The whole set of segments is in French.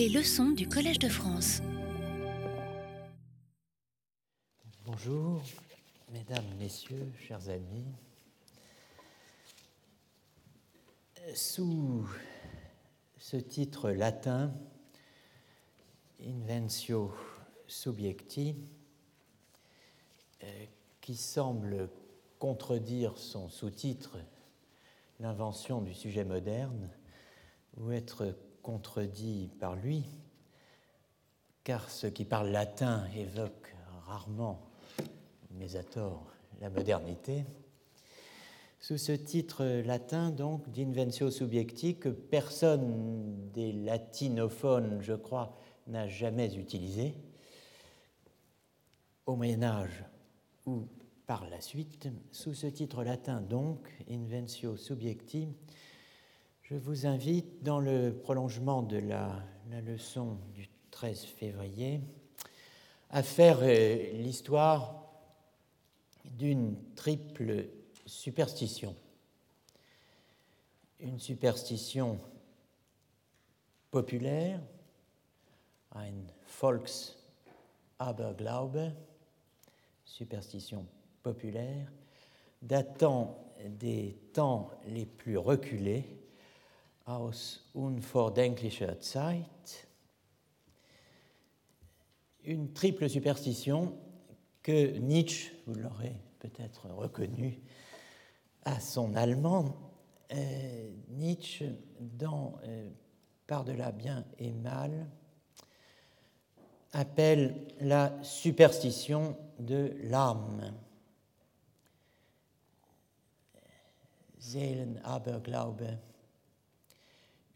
Les leçons du Collège de France. Bonjour, mesdames, messieurs, chers amis. Sous ce titre latin, Inventio Subjecti, euh, qui semble contredire son sous-titre, L'invention du sujet moderne, ou être contredit par lui, car ceux qui parlent latin évoquent rarement, mais à tort, la modernité. Sous ce titre latin, donc, d'Inventio Subjecti, que personne des latinophones, je crois, n'a jamais utilisé, au Moyen Âge ou par la suite, sous ce titre latin donc, Inventio Subjecti, je vous invite, dans le prolongement de la, leçon du 13 février, à faire euh, l'histoire d'une triple superstition. Une superstition populaire, ein Volksaberglaube, superstition populaire, datant des temps les plus reculés, aus unvordenklicher Zeit, une triple superstition que Nietzsche, vous l'aurez peut-être reconnu à son allemand, euh, Nietzsche, dans euh, Par-delà bien et mal, appelle la superstition de l'âme. Seelenaberglaube,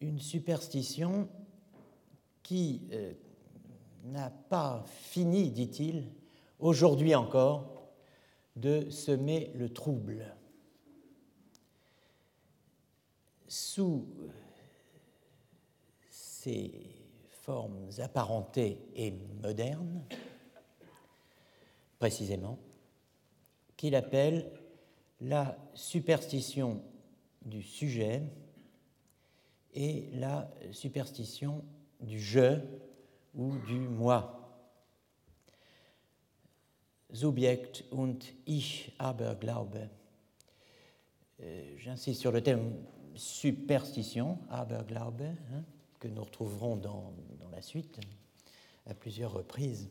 une superstition qui euh, n'a pas fini, dit-il, aujourd'hui encore, de semer le trouble. Sous ces formes apparentées et modernes, précisément, qu'il appelle la superstition du sujet et la superstition du je ou du moi. Subjekt und ich aber glaube. Euh, j'insiste sur le thème superstition, Aberglaube, hein, que nous retrouverons dans, dans, la suite à plusieurs reprises,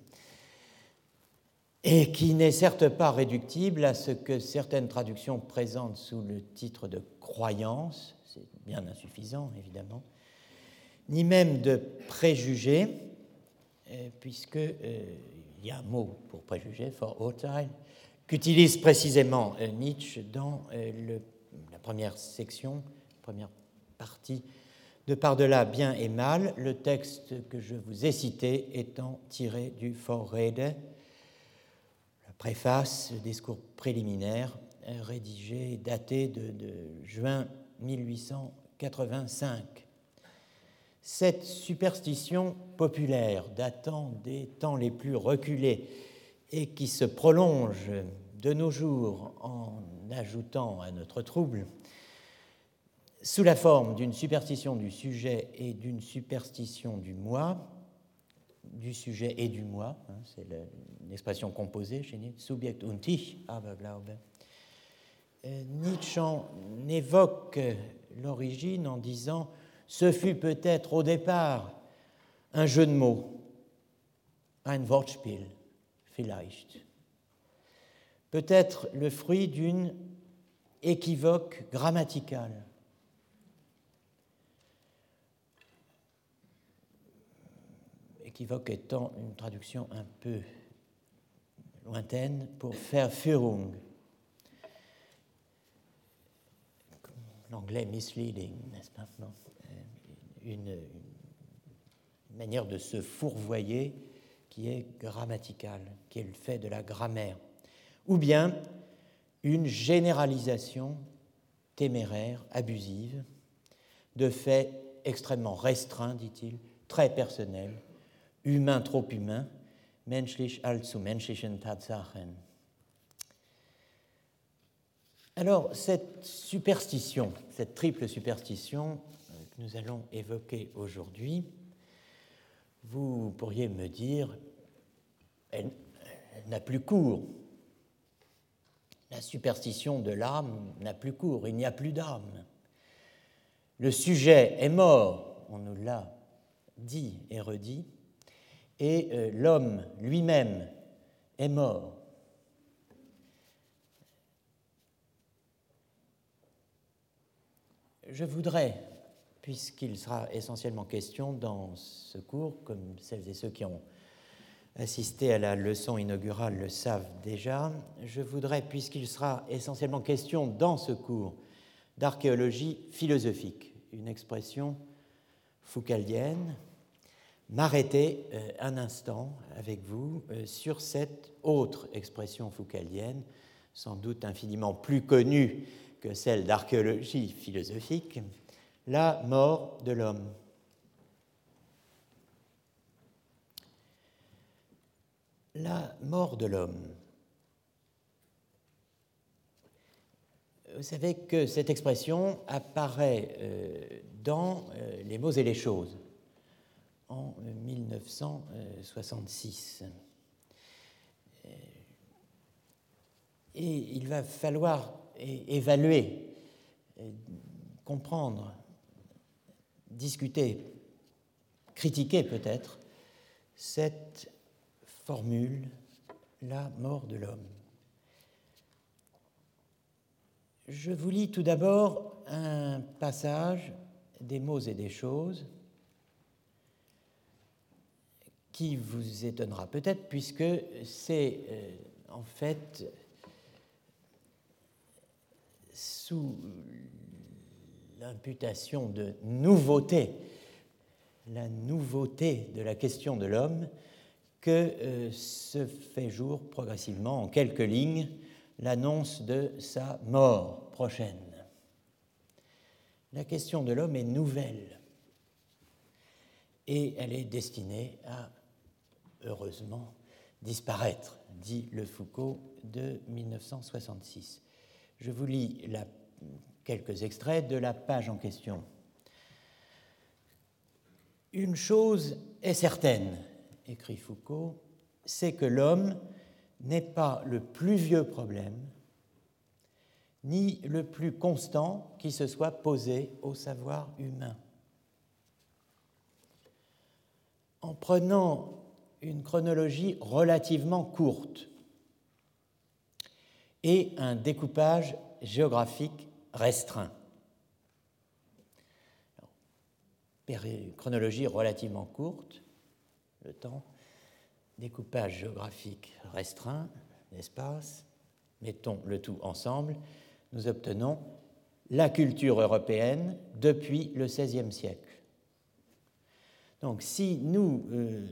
et qui n'est certes pas réductible à ce que certaines traductions présentent sous le titre de croyance, c'est bien insuffisant évidemment, ni même de préjugés, euh, puisqu'il euh, y a un mot pour préjugé, for Vorurteil, qu'utilise précisément euh, Nietzsche dans la première section, première partie de Par-delà bien et mal, le texte que je vous ai cité étant tiré du Vorrede, la préface, le discours préliminaire, rédigé, daté de, de juin 1885 cette superstition populaire datant des temps les plus reculés et qui se prolonge de nos jours en ajoutant à notre trouble, sous la forme d'une superstition du sujet et d'une superstition du moi, du sujet et du moi, hein, c'est l'expression composée chez Nietzsche, Subjekt und ich, Aberglaube. Euh, Nietzsche en évoque l'origine en disant ce fut peut-être au départ un jeu de mots, ein Wortspiel, vielleicht. Peut-être le fruit d'une équivoque grammaticale. Équivoque étant une traduction un peu lointaine pour faire Führung. L'anglais misleading, n'est-ce pas non une, manière de se fourvoyer qui est grammaticale, qui est le fait de la grammaire, ou bien une généralisation téméraire, abusive, de faits extrêmement restreints, dit-il, très personnels, humains trop humains, menschlich allzu menschlichen Tatsachen. Alors, cette superstition, cette triple superstition, nous allons évoquer aujourd'hui pourriez me dire, elle, n'a plus cours. La superstition de l'âme n'a plus cours, il n'y a plus d'âme. Le sujet est mort, on nous l'a dit et redit, et euh, l'homme lui-même est mort. Je voudrais, puisqu'il sera essentiellement question dans ce cours, comme celles et ceux qui ont assisté à la leçon inaugurale le savent déjà, je voudrais, puisqu'il sera essentiellement question dans ce cours d'archéologie philosophique, une expression foucaldienne, m'arrêter euh, un instant avec vous euh, sur cette autre expression foucaldienne, sans doute infiniment plus connue que celle d'archéologie philosophique, la mort de l'homme. La mort de l'homme. Vous savez que cette expression apparaît euh, dans Les mots et les choses en 1966. Et il va falloir évaluer, comprendre, discuter, critiquer peut-être cette formule, la mort de l'homme. Je vous lis tout d'abord un passage des mots et des choses qui vous étonnera peut-être, puisque c'est euh, en fait l'imputation de nouveauté, la nouveauté de la question de l'homme, que euh, se fait jour progressivement, en quelques lignes, l'annonce de sa mort prochaine. La question de l'homme est nouvelle et elle est destinée à heureusement, disparaître, dit le Foucault de 1966. Je vous lis quelques extraits de la page en question. Une chose est certaine, écrit Foucault, c'est que l'homme n'est pas le plus vieux problème, ni le plus constant qui se soit posé au savoir humain. En prenant une chronologie relativement courte et un découpage géographique restreint. chronologie relativement courte, le temps, découpage géographique restreint, l'espace, mettons le tout ensemble, nous obtenons la culture européenne depuis le XVIe siècle. Donc si nous euh,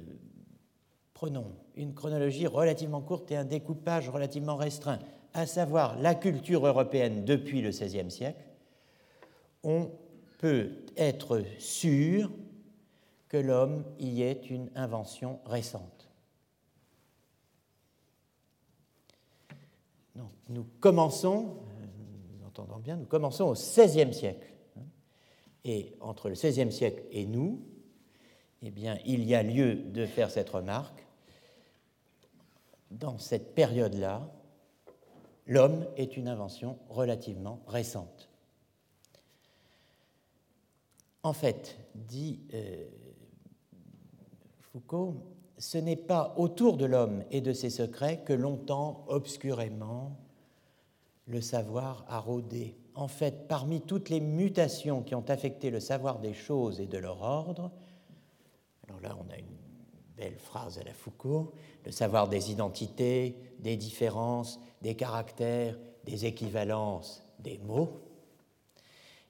prenons une chronologie relativement courte et un découpage relativement restreint, à savoir la culture européenne depuis le XVIe siècle, on peut être sûr que l'homme y est une invention récente. nous commençons, nous entendons bien, nous commençons au XVIe siècle. Et entre le XVIe siècle et nous, eh bien, il y a lieu de faire cette remarque dans cette période-là, l'homme est une invention relativement récente. En fait, dit euh, Foucault, ce n'est pas autour de l'homme et de ses secrets que longtemps, obscurément, le savoir a rôdé. En fait, parmi toutes les mutations qui ont affecté le savoir des choses et de leur ordre, alors là on a une belle phrase à la Foucault, le savoir des identités, des différences, des caractères, des équivalences, des mots.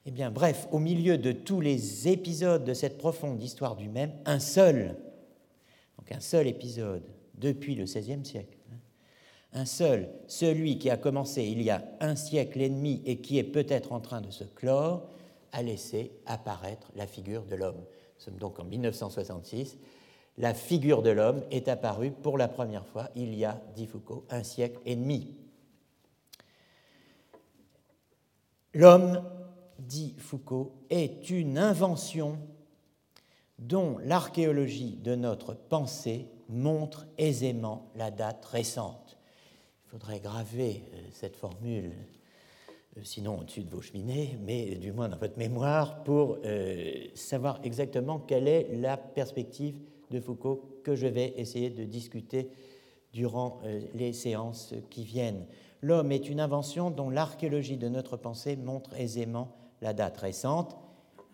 Eh bien, bref, au milieu de tous les épisodes de cette profonde histoire du même, un seul, donc un seul épisode depuis le XVIe siècle, hein, un seul, celui qui a commencé il y a un siècle et demi et qui est peut-être en train de se clore, a laissé apparaître la figure de l'homme. Nous sommes donc en 1966 la figure de l'homme est apparue pour la première fois il y a, dit Foucault, un siècle et demi. L'homme, dit Foucault, est une invention dont l'archéologie de notre pensée montre aisément la date récente. Il faudrait graver euh, cette formule, euh, sinon au-dessus de vos cheminées, mais du moins dans votre mémoire, pour euh, savoir exactement quelle est la perspective de Foucault que je vais essayer de discuter durant les séances qui viennent. L'homme est une invention dont l'archéologie de notre pensée montre aisément la date récente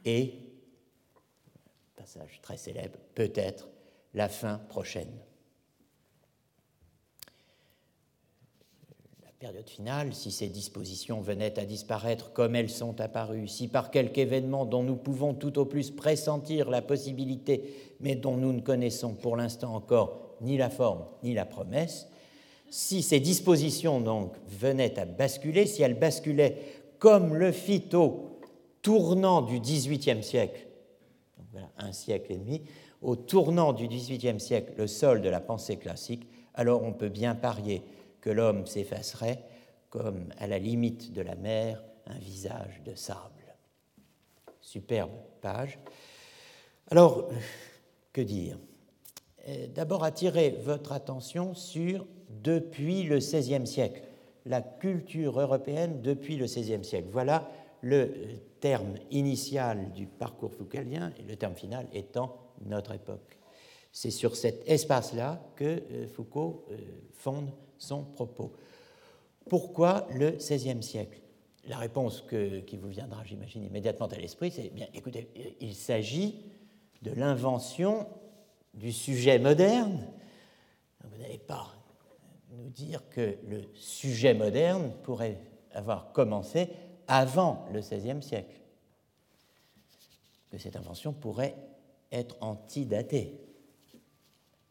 et, passage très célèbre, peut-être la fin prochaine. La période finale, si ces dispositions venaient à disparaître comme elles sont apparues, si par quelque événement dont nous pouvons tout au plus pressentir la possibilité, mais dont nous ne connaissons pour l'instant encore ni la forme ni la promesse, si ces dispositions donc venaient à basculer, si elles basculaient comme le fit au tournant du XVIIIe siècle, un siècle et demi, au tournant du XVIIIe siècle le sol de la pensée classique, alors on peut bien parier l'homme s'effacerait comme à la limite de la mer un visage de sable. Superbe page. Alors, que dire? Euh, D'abord attirer votre attention sur depuis le XVIe siècle, la culture européenne depuis le XVIe siècle. Voilà le terme initial du parcours foucaldien et le terme final étant notre époque. C'est sur cet espace-là que euh, Foucault euh, fonde son propos. Pourquoi le XVIe siècle? La réponse qui vous viendra, j'imagine, immédiatement à l'esprit, c'est bien, écoutez, il s'agit de l'invention du sujet moderne. Vous n'allez pas nous dire que le sujet moderne pourrait avoir commencé avant le XVIe siècle, que cette invention pourrait être antidatée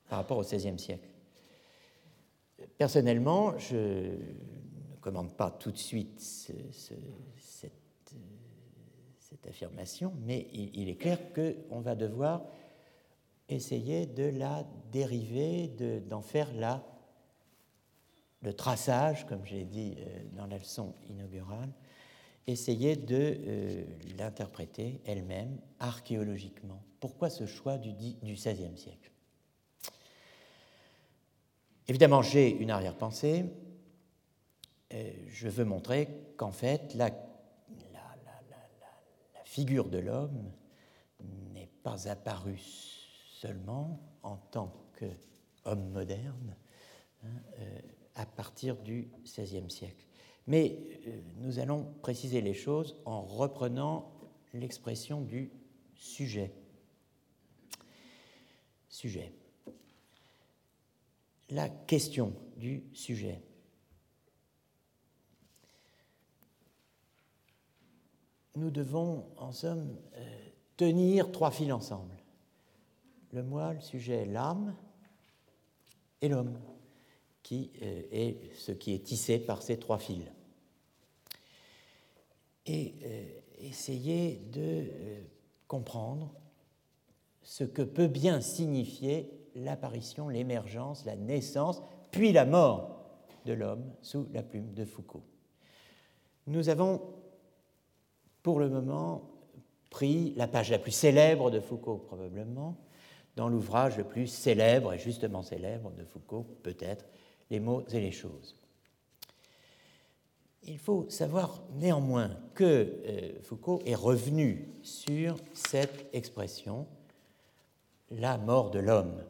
par rapport au XVIe siècle. Personnellement, je ne commande pas tout de suite cette, affirmation, mais il, est clair qu'on va devoir essayer de la dériver, d'en faire le traçage, comme j'ai dit euh, dans la leçon inaugurale, essayer de euh, l'interpréter elle-même archéologiquement. Pourquoi ce choix du, XVIe siècle? Évidemment, j'ai une arrière-pensée. Euh, je veux montrer qu'en fait, la, figure de l'homme n'est pas apparue seulement en tant qu'homme moderne hein, euh, à partir du XVIe siècle. Mais euh, nous allons préciser les choses en reprenant l'expression du sujet. Sujet. La question du sujet. Nous devons, en somme, euh, tenir trois fils ensemble. Le moi, le sujet, l'âme et l'homme, qui euh, est ce qui est tissé par ces trois fils et euh, essayer de comprendre ce que peut bien signifier l'apparition, l'émergence, la naissance, puis la mort de l'homme sous la plume de Foucault. Nous avons, pour le moment, pris la page la plus célèbre de Foucault, probablement, dans l'ouvrage le plus célèbre, et justement célèbre de Foucault, peut-être, Les mots et les choses. Il faut savoir néanmoins que euh, Foucault est revenu sur cette expression, la mort de l'homme.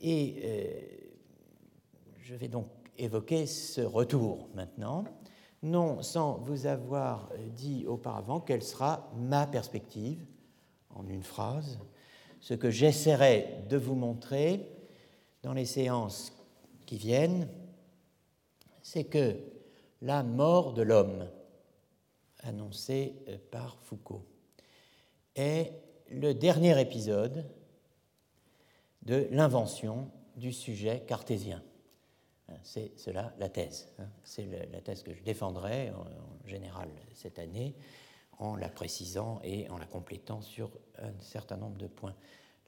Et euh, je vais donc évoquer ce retour maintenant, non sans vous avoir dit auparavant quelle sera ma perspective, en une phrase, ce que j'essaierai de vous montrer dans les séances qui viennent, c'est que la mort de l'homme, annoncée par Foucault, est le dernier épisode de l'invention du sujet cartésien. Hein, c'est cela la thèse. Hein. C'est la thèse que je défendrai en, général cette année en la précisant et en la complétant sur un certain nombre de points.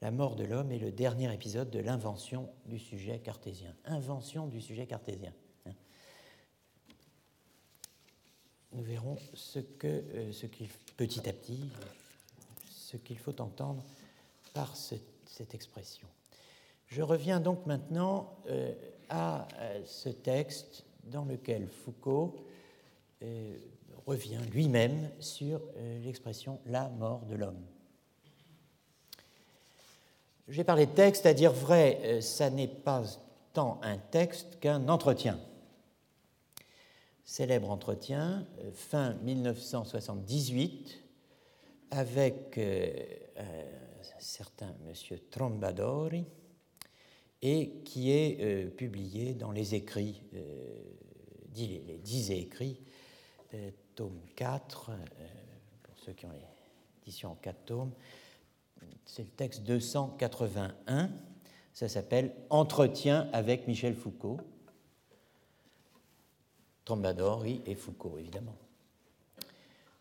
La mort de l'homme est le dernier épisode de l'invention du sujet cartésien. Invention du sujet cartésien. nous verrons ce, que, euh, petit à petit, ce qu'il faut entendre par cette expression. Je reviens donc maintenant euh, à euh, ce texte dans lequel Foucault euh, revient lui-même sur l'expression la mort de l'homme. J'ai parlé de texte, à dire vrai, ça n'est pas tant un texte qu'un entretien. Célèbre entretien, fin 1978, avec un certain monsieur Trombadori, et qui est euh, publié dans les écrits, euh, les dix écrits, euh, tome 4, pour ceux qui ont l'édition en 4 tomes, c'est le texte 281, ça s'appelle Entretien avec Michel Foucault, Trombador, oui, et Foucault, évidemment.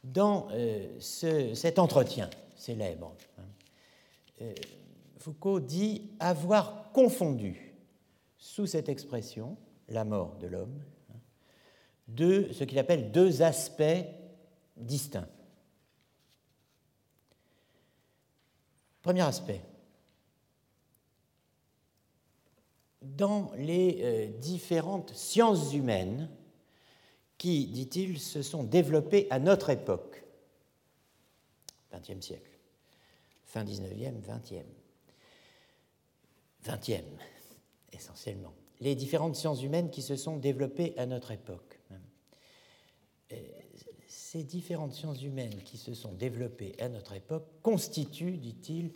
Dans cet entretien célèbre, hein, Foucault dit avoir confondu sous cette expression, la mort de l'homme, ce qu'il appelle deux aspects distincts. Premier aspect. Dans les euh, différentes sciences humaines qui, dit-il, se sont développées à notre époque, 20e siècle, fin 19e, 20e, 20e, essentiellement. Les différentes sciences humaines qui se sont développées à notre époque. Euh, ces différentes sciences humaines qui se sont développées à notre époque constituent, dit-il,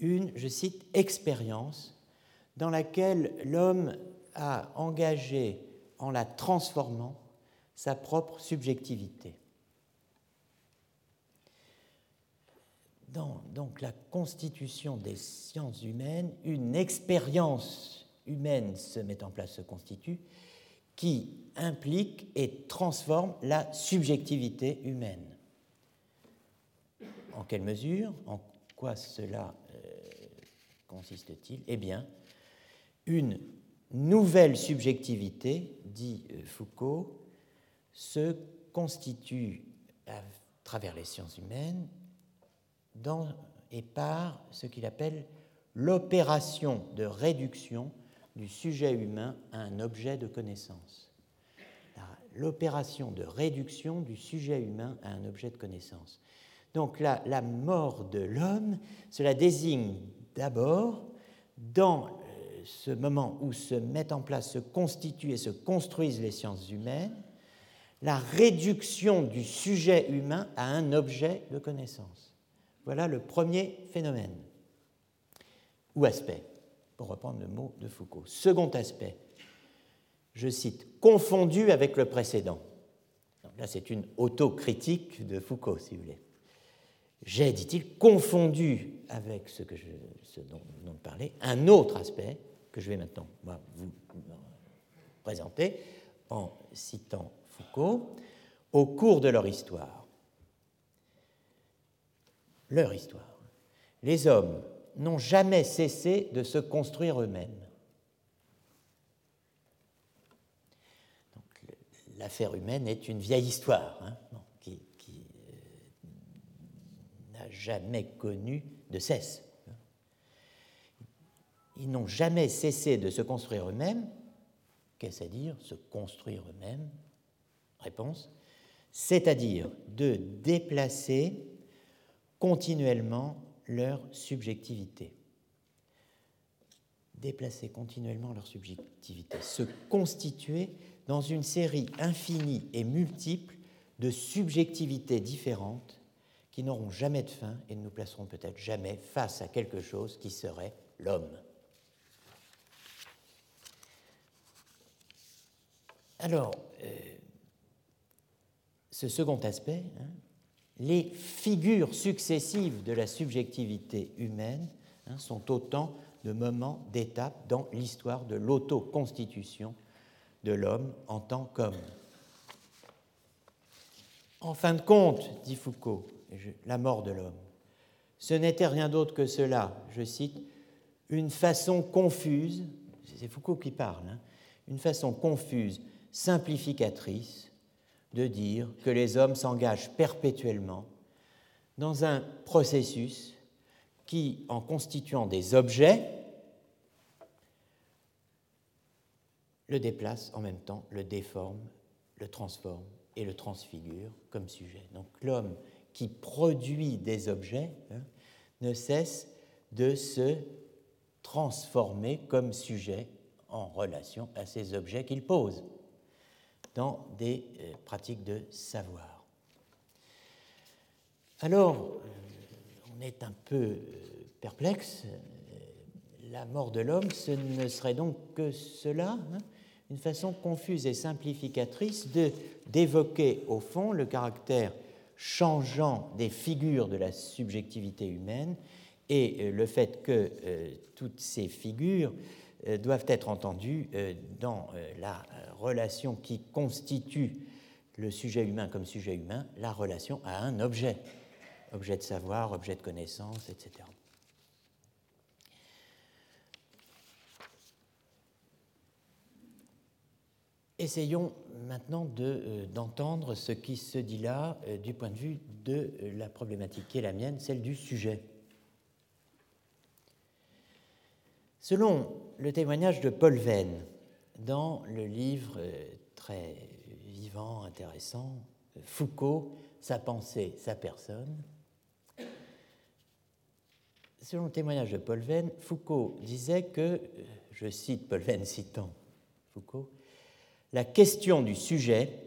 une, je cite, expérience dans laquelle l'homme a engagé, en la transformant, sa propre subjectivité. Dans donc la constitution des sciences humaines, une expérience humaine se met en place, se constitue, qui implique et transforme la subjectivité humaine. En quelle mesure En quoi cela euh, consiste-t-il? Eh bien, une nouvelle subjectivité, dit euh, Foucault, se constitue à travers les sciences humaines dans et par ce qu'il appelle l'opération de réduction du sujet humain à un objet de connaissance. L'opération de réduction du sujet humain à un objet de connaissance. Donc la, la mort de l'homme, cela désigne d'abord, dans euh, ce moment où se mettent en place, se constituent et se construisent les sciences humaines, la réduction du sujet humain à un objet de connaissance. Voilà le premier phénomène ou aspect, pour reprendre le mot de Foucault. Second aspect, je cite, confondu avec le précédent. là, c'est une autocritique de Foucault, si vous voulez. J'ai, dit-il, confondu avec ce, que je, ce dont, dont je parlais, un autre aspect que je vais maintenant vous présenter en citant Foucault, au cours de leur histoire leur histoire. Les hommes n'ont jamais cessé de se construire eux-mêmes. L'affaire humaine est une vieille histoire hein, qui, euh, n'a jamais connu de cesse. Ils n'ont jamais cessé de se construire eux-mêmes. Qu'est-ce à dire Se construire eux-mêmes? Réponse. C'est-à-dire de déplacer continuellement leur subjectivité. Déplacer continuellement leur subjectivité, se constituer dans une série infinie et multiple de subjectivités différentes qui n'auront jamais de fin et ne nous placeront peut-être jamais face à quelque chose qui serait l'homme. Alors, euh, ce second aspect, hein, les figures successives de la subjectivité humaine hein, sont autant de moments, d'étapes dans l'histoire de l'autoconstitution de l'homme en tant qu'homme. En fin de compte, dit Foucault, la mort de l'homme, ce n'était rien d'autre que cela, je cite, une façon confuse, c'est Foucault qui parle, hein, une façon confuse, simplificatrice de dire que les hommes s'engagent perpétuellement dans un processus qui, en constituant des objets, le déplace en même temps, le déforme, le transforme et le transfigure comme sujet. Donc l'homme qui produit des objets hein, ne cesse de se transformer comme sujet en relation à ces objets qu'il pose dans des euh, pratiques de savoir. Alors, euh, on est un peu euh, perplexe. La mort de l'homme, ce ne serait donc que cela, hein, une façon confuse et simplificatrice d'évoquer au fond le caractère changeant des figures de la subjectivité humaine et le fait que toutes ces figures doivent être entendues dans la relation qui constitue le sujet humain comme sujet humain, la relation à un objet, objet de savoir, objet de connaissance, etc. Essayons maintenant euh, d'entendre ce qui se dit là euh, du point de vue de la problématique qui est la mienne, celle du sujet. Selon le témoignage de Paul Venn, dans le livre très vivant, intéressant, Foucault, sa pensée, sa personne. Selon le témoignage de Paul Venn, Foucault disait que, je cite Paul Venn citant Foucault, la question du sujet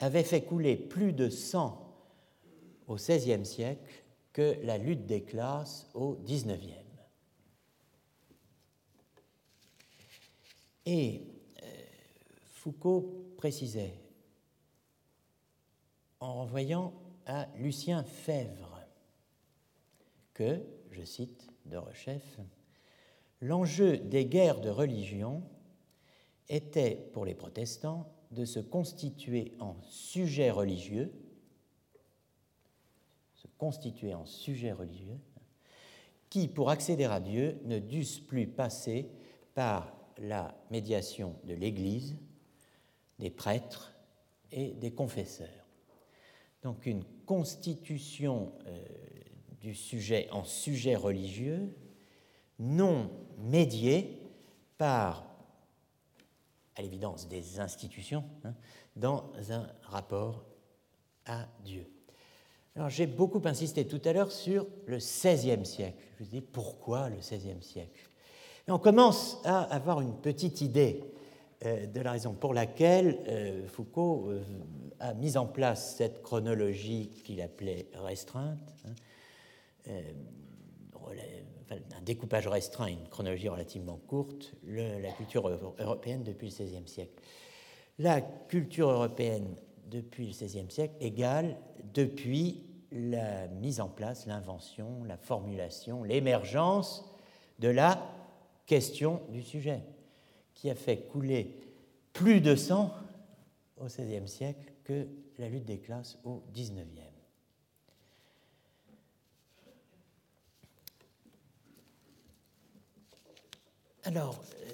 avait fait couler plus de sang au XVIe siècle que la lutte des classes au XIXe. Et Foucault précisait, en renvoyant à Lucien Fèvre, que, je cite de Rechef, l'enjeu des guerres de religion était pour les protestants de se constituer en sujet religieux, se constituer en sujet religieux, qui, pour accéder à Dieu, ne dussent plus passer par la médiation de l'Église, des prêtres et des confesseurs. Donc une constitution euh, du sujet en sujet religieux non médiée par, à l'évidence, des institutions hein, dans un rapport à Dieu. Alors j'ai beaucoup insisté tout à l'heure sur le XVIe siècle. Je vous dis pourquoi le XVIe siècle on commence à avoir une petite idée de la raison pour laquelle euh, Foucault euh, a mis en place cette chronologie qu'il appelait restreinte, hein, un découpage restreint, une chronologie relativement courte, la culture européenne depuis le XVIe siècle. La culture européenne depuis le XVIe siècle égale depuis la mise en place, l'invention, la formulation, l'émergence de la question du sujet qui a fait couler plus de sang au XVIe siècle que la lutte des classes au XIXe. Alors, euh,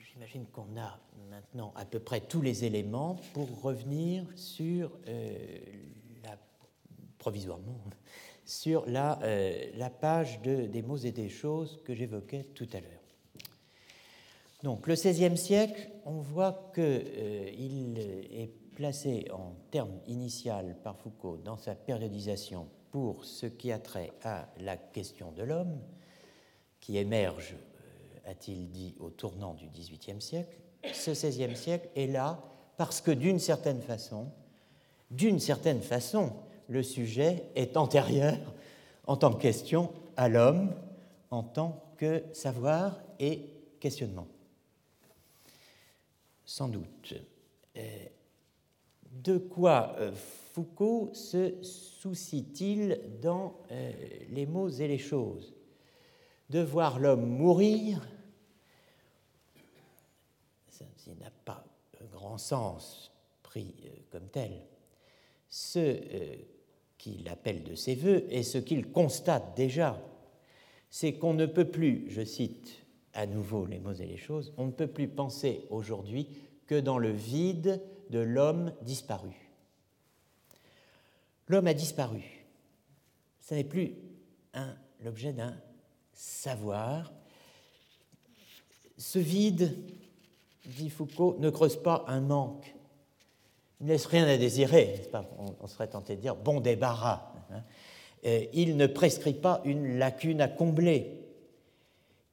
j'imagine qu'on a maintenant à peu près tous les éléments pour revenir sur, euh, la, provisoirement, sur la, euh, page de, des mots et des choses que j'évoquais tout à l'heure. Donc le XVIe siècle, on voit qu'il euh, est placé en termes initial par Foucault dans sa périodisation pour ce qui a trait à la question de l'homme, qui émerge, euh, a-t-il dit, au tournant du XVIIIe siècle. Ce XVIe siècle est là parce que d'une certaine façon, d'une certaine façon, le sujet est antérieur en tant que question à l'homme, en tant que savoir et questionnement sans doute. Euh, de quoi euh, Foucault se soucie-t-il dans euh, les mots et les choses? De voir l'homme mourir, ça, n'a pas un grand sens pris comme tel. Ce qu'il appelle de ses voeux et ce qu'il constate déjà, c'est qu'on ne peut plus, je cite à nouveau les mots et les choses, on ne peut plus penser aujourd'hui que dans le vide de l'homme disparu. L'homme a disparu. Ce n'est plus l'objet d'un savoir. Ce vide, dit Foucault, ne creuse pas un manque. Il ne laisse rien à désirer, on, serait tenté de dire bon débarras. Hein. il ne prescrit pas une lacune à combler.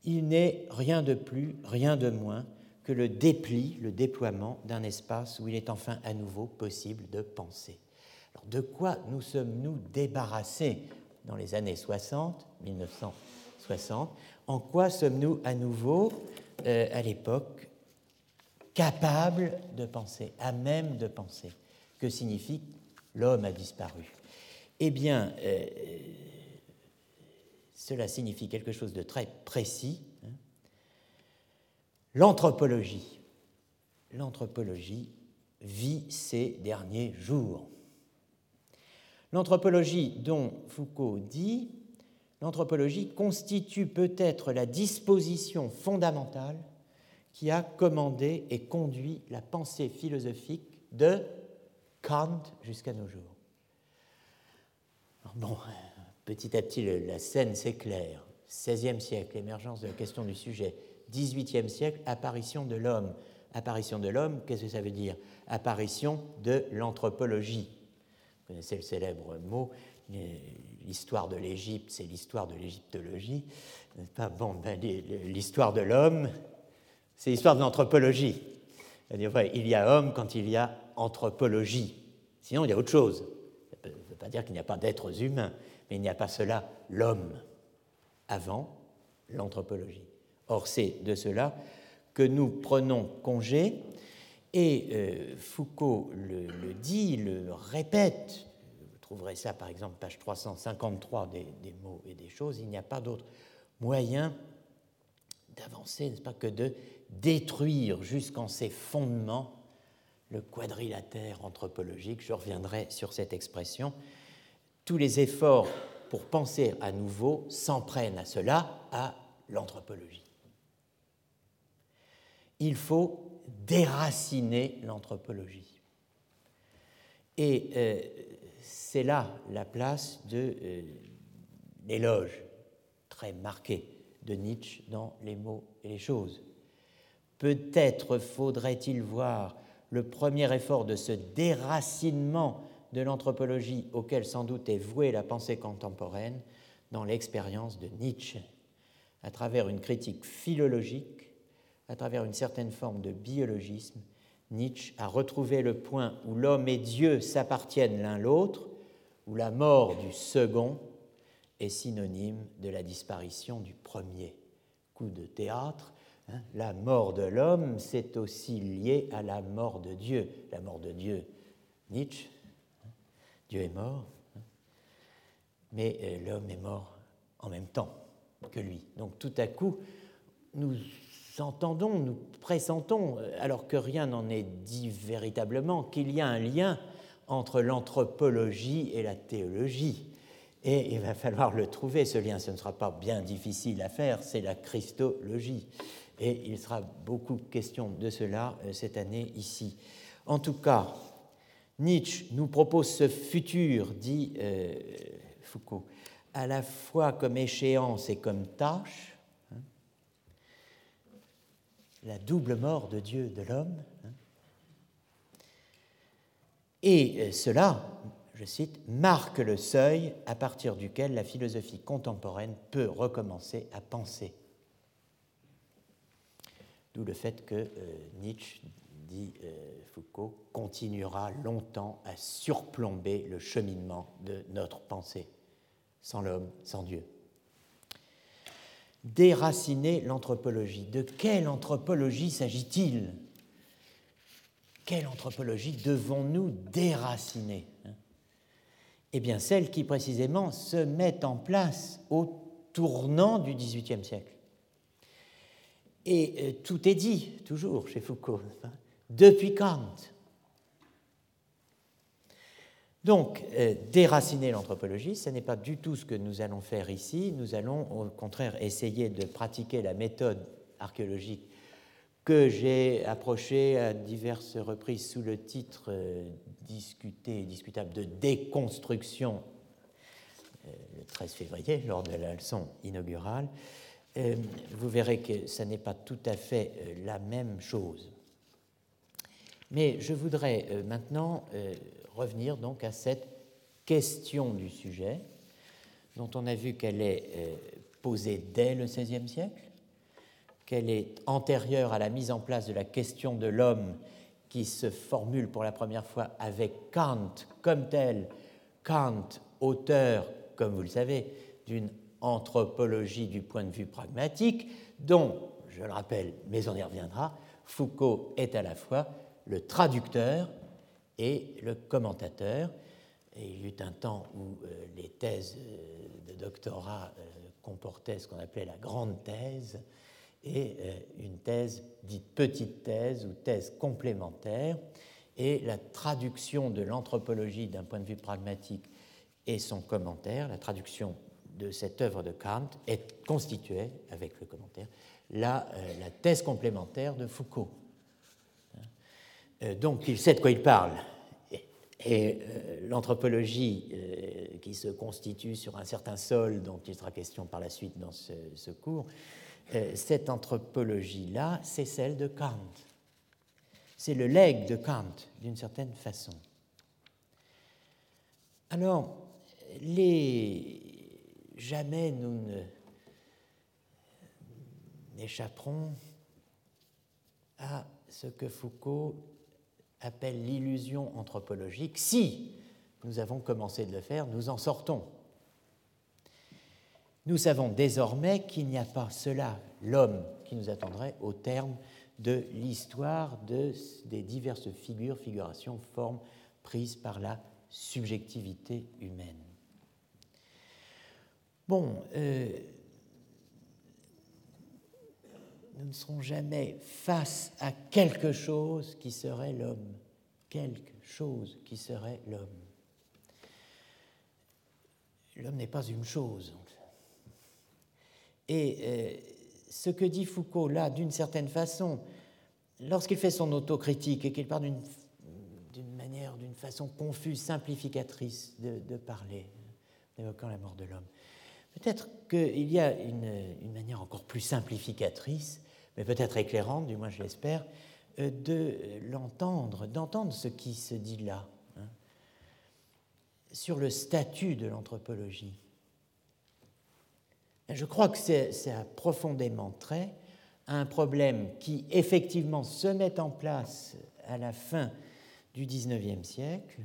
Il n'est rien de plus, rien de moins que le dépli, le déploiement d'un espace où il est enfin à nouveau possible de penser. Alors, de quoi nous sommes-nous débarrassés dans les années 60, 1960 En quoi sommes-nous à nouveau, euh, à l'époque, capables de penser, à même de penser? Que signifie l'homme a disparu Eh bien, euh, cela signifie quelque chose de très précis. Hein. L'anthropologie. L'anthropologie vit ses derniers jours. L'anthropologie dont Foucault dit, l'anthropologie constitue peut-être la disposition fondamentale qui a commandé et conduit la pensée philosophique de Kant jusqu'à nos jours. bon, petit à petit, la scène s'éclaire. 16e siècle, émergence de la question du sujet. 18e siècle, apparition de l'homme. Apparition de l'homme, qu'est-ce que ça veut dire? Apparition de l'anthropologie. Vous connaissez le célèbre mot, l'histoire de l'Égypte, c'est l'histoire de l'égyptologie. Pas bon, ben, l'histoire de l'homme, c'est l'histoire de l'anthropologie. Il y a homme quand il y a anthropologie. Sinon, il y a autre chose. Ça ne veut pas dire qu'il n'y a pas d'êtres humains, mais il n'y a pas cela l'homme avant l'anthropologie. Or, c'est de cela que nous prenons congé et euh, Foucault le, dit, le répète, vous trouverez ça par exemple page 353 des, des mots et des choses, il n'y a pas d'autre moyen d'avancer, n'est-ce pas, que de détruire jusqu'en ses fondements le quadrilatère anthropologique. Je reviendrai sur cette expression. Tous les efforts pour penser à nouveau s'en prennent à cela, à l'anthropologie. Il faut déraciner l'anthropologie. Et euh, c'est là la place de euh, l'éloge très marqué de Nietzsche dans Les mots et les choses. Peut-être faudrait-il voir le premier effort de ce déracinement de l'anthropologie auquel sans doute est vouée la pensée contemporaine dans l'expérience de Nietzsche, à travers une critique philologique à travers une certaine forme de biologisme, Nietzsche a retrouvé le point où l'homme et Dieu s'appartiennent l'un l'autre, où la mort du second est synonyme de la disparition du premier. Coup de théâtre, hein, la mort de l'homme, c'est aussi lié à la mort de Dieu. La mort de Dieu, Nietzsche, Dieu est mort, hein, mais euh, l'homme est mort en même temps que lui. Donc tout à coup, nous entendons, nous pressentons, alors que rien n'en est dit véritablement, qu'il y a un lien entre l'anthropologie et la théologie. Et il va falloir le trouver, ce lien, ce ne sera pas bien difficile à faire, c'est la christologie. Et il sera beaucoup question de cela euh, cette année ici. En tout cas, Nietzsche nous propose ce futur, dit euh, Foucault, à la fois comme échéance et comme tâche, la double mort de Dieu de l'homme. Hein. Et euh, cela, je cite, marque le seuil à partir duquel la philosophie contemporaine peut recommencer à penser. D'où le fait que euh, Nietzsche, dit euh, Foucault, continuera longtemps à surplomber le cheminement de notre pensée, sans l'homme, sans Dieu. Déraciner l'anthropologie. De quelle anthropologie s'agit-il? Quelle anthropologie devons-nous déraciner? Hein Eh bien, celle qui précisément se met en place au tournant du XVIIIe siècle. Et euh, tout est dit, toujours, chez Foucault, depuis Kant. Donc, euh, déraciner l'anthropologie, ce n'est pas du tout ce que nous allons faire ici. Nous allons au contraire essayer de pratiquer la méthode archéologique que j'ai approchée à diverses reprises sous le titre euh, discuté discutable de déconstruction le 13 février, lors de la leçon inaugurale, vous verrez que ce n'est pas tout à fait la même chose. Mais je voudrais maintenant revenir donc à cette question du sujet, dont on a vu qu'elle est posée dès le XVIe siècle, qu'elle est antérieure à la mise en place de la question de l'homme qui se formule pour la première fois avec Kant comme tel, Kant, auteur, comme vous le savez, d'une anthropologie du point de vue pragmatique, dont, je le rappelle, mais on y reviendra, Foucault est à la fois le traducteur et le commentateur. Il y eut un temps où euh, les thèses euh, de doctorat euh, comportaient ce qu'on appelait la grande thèse, et une thèse dite petite thèse ou thèse complémentaire. Et la traduction de l'anthropologie d'un point de vue pragmatique et son commentaire, la traduction de cette œuvre de Kant, est constituée, avec le commentaire, la thèse complémentaire de Foucault. Euh, donc il sait de quoi il parle. Et, l'anthropologie qui se constitue sur un certain sol, dont il sera question par la suite dans ce, cours, euh, cette anthropologie-là, c'est celle de Kant. C'est le legs de Kant, d'une certaine façon. Alors, jamais nous n'échapperons à ce que Foucault appelle l'illusion anthropologique. Si nous avons commencé de le faire, nous en sortons. Nous savons désormais qu'il n'y a pas cela, l'homme, qui nous attendrait au terme de l'histoire de, des diverses figures, figurations, formes prises par la subjectivité humaine. Bon, euh, nous ne serons jamais face à quelque chose qui serait l'homme, quelque chose qui serait l'homme. L'homme n'est pas une chose, et euh, ce que dit Foucault là, d'une certaine façon, lorsqu'il fait son autocritique et qu'il parle d'une manière, d'une façon confuse, simplificatrice de, parler, évoquant la mort de l'homme, peut-être qu'il y a une, manière encore plus simplificatrice, mais peut-être éclairante, du moins je l'espère, euh, de l'entendre, d'entendre ce qui se dit là, hein, sur le statut de l'anthropologie. Je crois que c'est profondément trait à un problème qui effectivement se met en place à la fin du XIXe siècle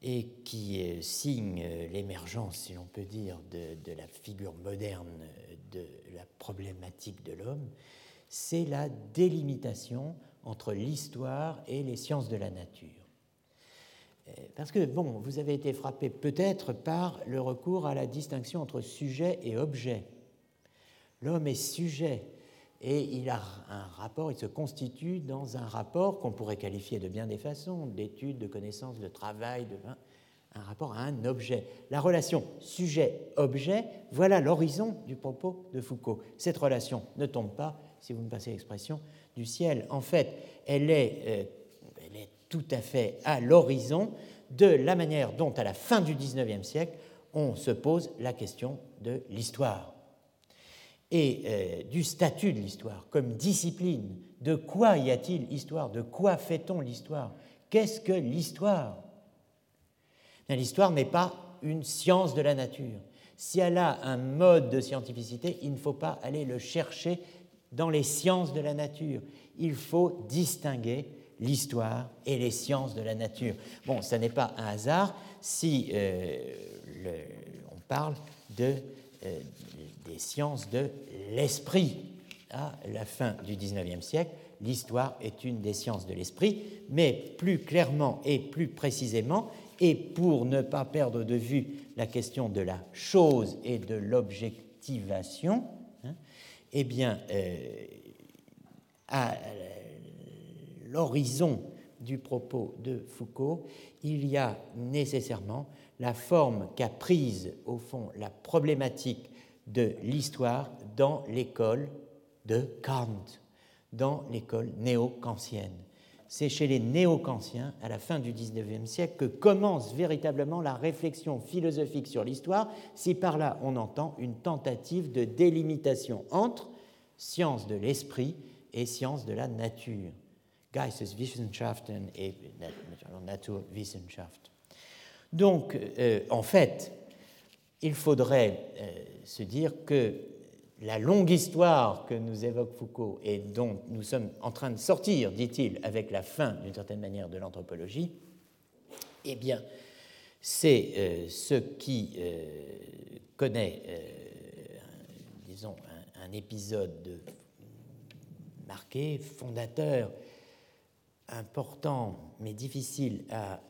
et qui euh, signe l'émergence, si l'on peut dire, de, la figure moderne de la problématique de l'homme, c'est la délimitation entre l'histoire et les sciences de la nature. Euh, parce que, bon, vous avez été frappé peut-être par le recours à la distinction entre sujet et objet. L'homme est sujet et il a un rapport, il se constitue dans un rapport qu'on pourrait qualifier de bien des façons, d'étude, de connaissance, de travail, de, un rapport à un objet. La relation sujet-objet, voilà l'horizon du propos de Foucault. Cette relation ne tombe pas, si vous me passez l'expression, du ciel. En fait, elle est, euh, elle est tout à fait à l'horizon de la manière dont, à la fin du XIXe siècle, on se pose la question de l'histoire et euh, du statut de l'histoire comme discipline. De quoi y a-t-il histoire De quoi fait-on l'histoire Qu'est-ce que l'histoire? L'histoire n'est pas une science de la nature. Si elle a un mode de scientificité, il ne faut pas aller le chercher dans les sciences de la nature. Il faut distinguer l'histoire et les sciences de la nature. Bon, ce n'est pas un hasard si euh, on parle euh, des sciences de l'esprit. À la fin du XIXe siècle, l'histoire est une des sciences de l'esprit, mais plus clairement et plus précisément, et pour ne pas perdre de vue la question de la chose et de l'objectivation, eh bien, euh, à l'horizon du propos de Foucault, il y a nécessairement la forme qu'a prise, au fond, la problématique de l'histoire dans l'école de Kant, dans l'école néo-kantienne. C'est chez les néo-kantiens, à la fin du XIXe siècle, que commence véritablement la réflexion philosophique sur l'histoire, si par là on entend une tentative de délimitation entre science de l'esprit et science de la nature. Geisteswissenschaften et Naturwissenschaft. Donc, euh, en fait, il faudrait euh, se dire que la longue histoire que nous évoque Foucault et dont nous sommes en train de sortir, dit-il, avec la fin, d'une certaine manière, de l'anthropologie, eh bien, c'est euh, ce qui connaît, disons, un, épisode marqué, fondateur, important, mais difficile à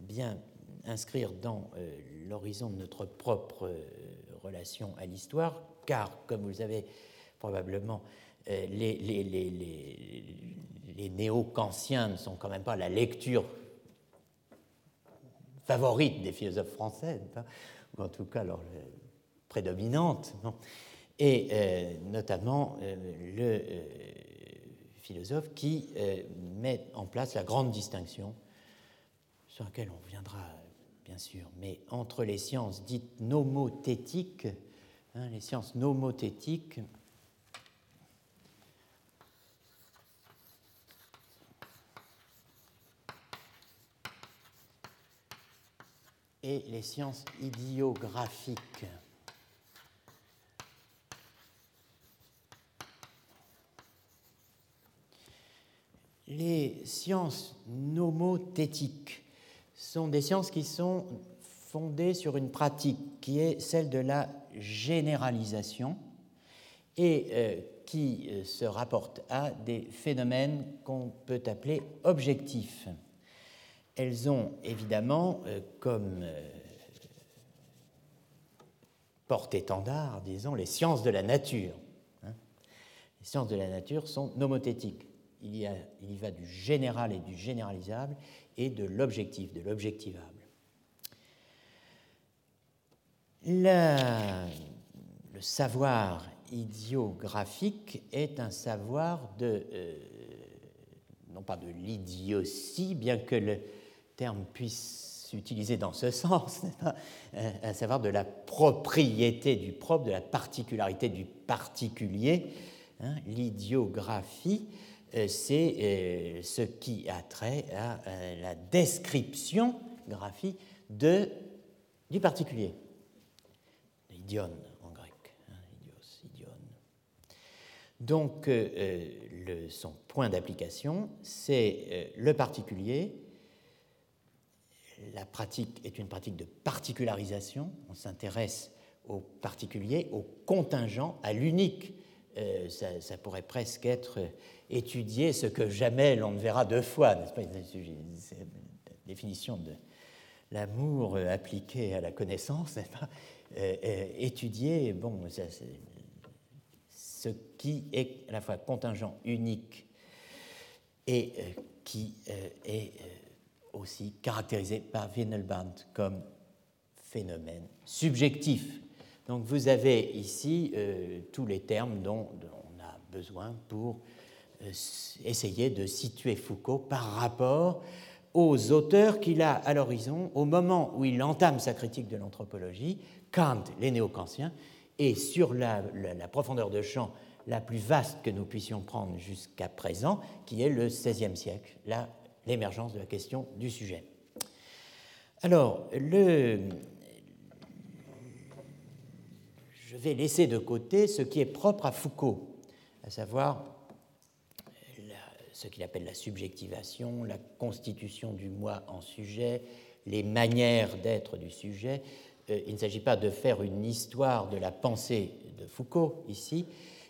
bien inscrire dans euh, l'horizon de notre propre euh, relation à l'histoire, car, comme vous le savez probablement, euh, les, néo-kantiens ne sont quand même pas la lecture favorite des philosophes français, hein, ou en tout cas leur prédominante, et notamment le philosophe qui met en place la grande distinction sur laquelle on reviendra bien sûr, mais entre les sciences dites nomothétiques, hein, les sciences nomothétiques, et les sciences idiographiques. Les sciences nomothétiques sont des sciences qui sont fondées sur une pratique qui est celle de la généralisation et euh, qui euh, se rapporte à des phénomènes qu'on peut appeler objectifs. Elles ont évidemment euh, comme porte-étendard, disons, les sciences de la nature. Hein. Les sciences de la nature sont nomothétiques. Il y va du général et du généralisable, et de l'objectif, de l'objectivable. Le, savoir idiographique est un savoir de, euh, non pas de l'idiotie, bien que le terme puisse s'utiliser dans ce sens, un savoir de la propriété du propre, de la particularité du particulier. Hein, L'idiographie euh, c'est euh, ce qui a trait à euh, la description graphique du particulier. Idion en grec. Hein, idios, idion. Donc, le, son point d'application, c'est le particulier. La pratique est une pratique de particularisation. On s'intéresse au particulier, au contingent, à l'unique. ça, ça, pourrait presque être étudier ce que jamais l'on ne verra deux fois, n'est-ce pas C'est la définition de l'amour appliqué à la connaissance, n'est-ce pas? euh, euh, Étudier, bon, ce qui est à la fois contingent, unique et euh, qui est aussi caractérisé par Wienelband comme phénomène subjectif. Donc vous avez ici tous les termes dont, on a besoin pour euh, essayer de situer Foucault par rapport aux auteurs qu'il a à l'horizon au moment où il entame sa critique de l'anthropologie, Kant, les néo-kantiens, et sur la, profondeur de champ la plus vaste que nous puissions prendre jusqu'à présent, qui est le XVIe siècle, l'émergence de la question du sujet. Alors, je vais laisser de côté ce qui est propre à Foucault, à savoir ce qu'il appelle la subjectivation, la constitution du moi en sujet, les manières d'être du sujet. Euh, il ne s'agit pas de faire une histoire de la pensée de Foucault ici,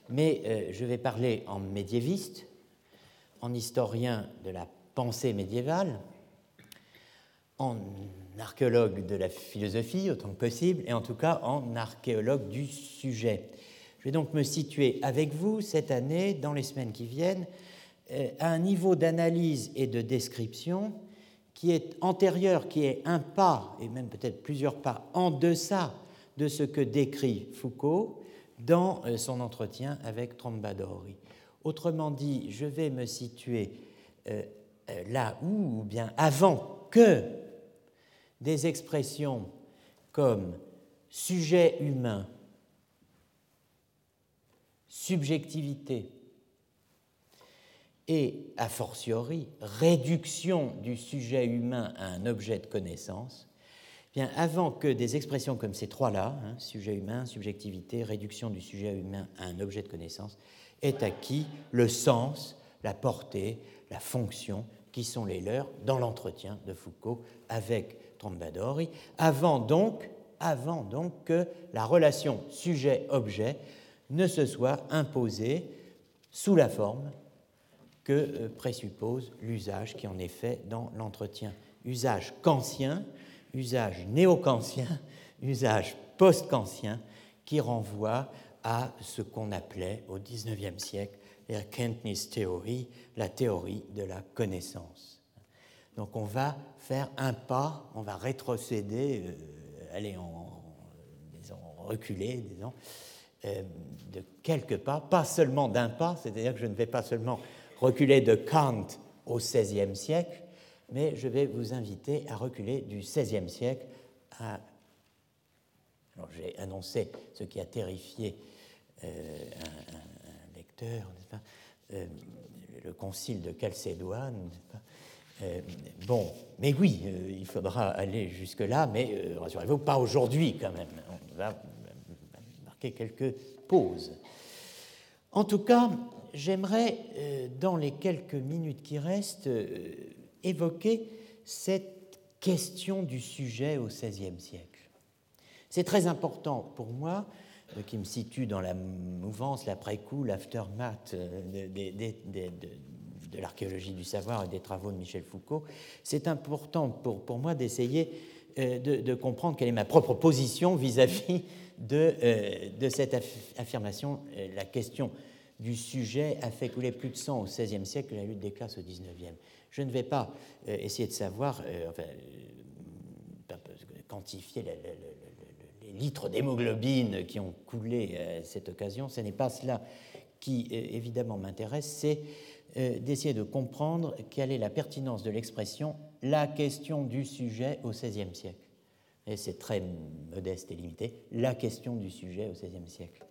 mais euh, je vais parler en médiéviste, en historien de la pensée médiévale, en archéologue de la philosophie autant que possible, et en tout cas en archéologue du sujet. Je vais donc me situer avec vous cette année, dans les semaines qui viennent, euh, à un niveau d'analyse et de description qui est antérieur, qui est un pas, et même peut-être plusieurs pas, en deçà de ce que décrit Foucault dans euh, son entretien avec Trombadori. Autrement dit, je vais me situer euh, euh, là où, ou bien avant que des expressions comme sujet humain, subjectivité et, a fortiori, réduction du sujet humain à un objet de connaissance, bien avant que des expressions comme ces trois-là, hein, sujet humain, subjectivité, réduction du sujet humain à un objet de connaissance, aient acquis le sens, la portée, la fonction qui sont les leurs dans l'entretien de Foucault avec Trombadori, avant donc, avant donc que la relation sujet-objet ne se soit imposée sous la forme que euh, présuppose l'usage qui en est fait dans l'entretien. Usage kantien, usage néo-kantien, usage post-kantien qui renvoie à ce qu'on appelait au XIXe siècle Erkenntnistheorie, la théorie de la connaissance. Donc on va faire un pas, on va rétrocéder, euh, aller en, reculer, disons, euh, de quelques pas, pas seulement d'un pas, c'est-à-dire que je ne vais pas seulement reculer de Kant au XVIe siècle, mais je vais vous inviter à reculer du XVIe siècle à. Alors j'ai annoncé ce qui a terrifié euh, un, euh, le concile de Chalcédoine. Euh, bon, mais oui, il faudra aller jusque-là, mais rassurez-vous, pas aujourd'hui quand même. On va marquer quelques pauses. En tout cas, j'aimerais, dans les quelques minutes qui restent, évoquer cette question du sujet au XVIe siècle. C'est très important pour moi euh, qui me situe dans la mouvance, l'après-coup, l'aftermath euh, de, l'archéologie du savoir et des travaux de Michel Foucault, c'est important pour, pour moi d'essayer euh, de, comprendre quelle est ma propre position vis-à-vis de, de, cette affirmation. La question du sujet a fait couler plus de sang au XVIe siècle que la lutte des classes au XIXe. Je ne vais pas essayer de savoir, enfin, quantifier la, litres d'hémoglobine qui ont coulé à cette occasion, ce n'est pas cela qui euh, évidemment m'intéresse, c'est euh, d'essayer de comprendre quelle est la pertinence de l'expression la question du sujet au XVIe siècle. Et c'est très modeste et limité, la question du sujet au XVIe siècle.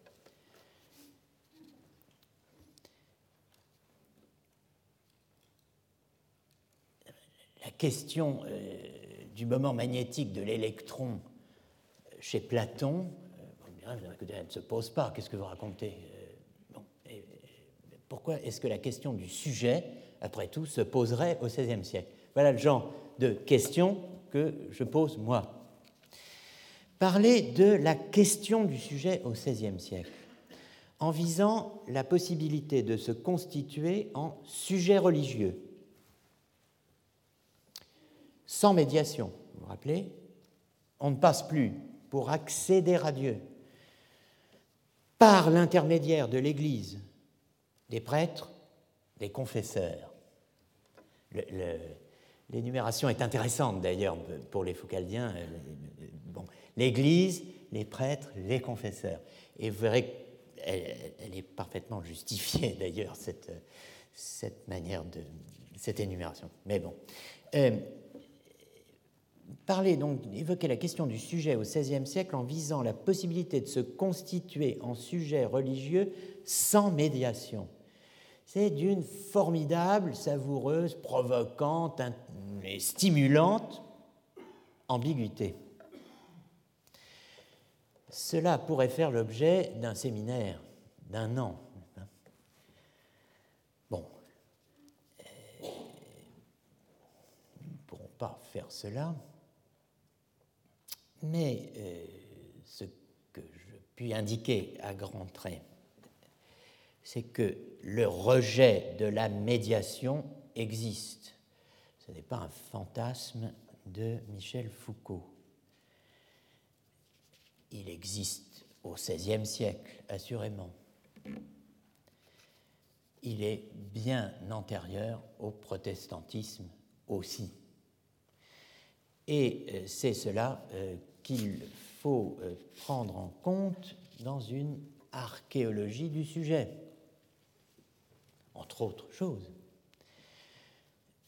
La question euh, du moment magnétique de l'électron chez Platon, euh, elle ne se pose pas, qu'est-ce que vous racontez euh, Pourquoi est-ce que la question du sujet, après tout, se poserait au XVIe siècle? Voilà le genre de question que je pose moi. Parler de la question du sujet au XVIe siècle, en visant la possibilité de se constituer en sujet religieux, sans médiation. Vous vous rappelez On ne passe plus pour accéder à Dieu par l'intermédiaire de l'Église, des prêtres, des confesseurs. L'énumération est intéressante d'ailleurs pour les Foucaldiens. Bon, L'Église, les prêtres, les confesseurs. Et vous verrez qu'elle est parfaitement justifiée d'ailleurs, cette, manière de. cette énumération. Mais bon. Euh, parler donc, évoquer la question du sujet au XVIe siècle en visant la possibilité de se constituer en sujet religieux sans médiation. C'est d'une formidable, savoureuse, provocante et stimulante ambiguïté. Cela pourrait faire l'objet d'un séminaire d'un an. Bon, nous ne pourrons pas faire cela. Mais euh, ce que je puis indiquer à grands traits, c'est que le rejet de la médiation existe. Ce n'est pas un fantasme de Michel Foucault. Il existe au XVIe siècle, assurément. Il est bien antérieur au protestantisme aussi. Et euh, c'est cela euh, qu'il faut euh, prendre en compte dans une archéologie du sujet, entre autres choses.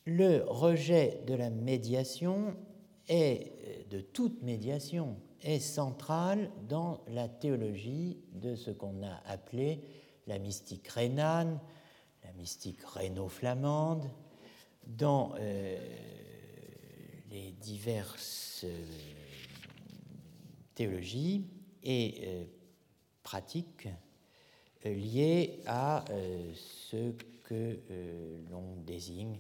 Le rejet de la médiation est, de toute médiation, est central dans la théologie de ce qu'on a appelé la mystique rhénane, la mystique rhéno-flamande, dans euh, les diverses euh, théologies et euh, pratiques liées à ce que l'on désigne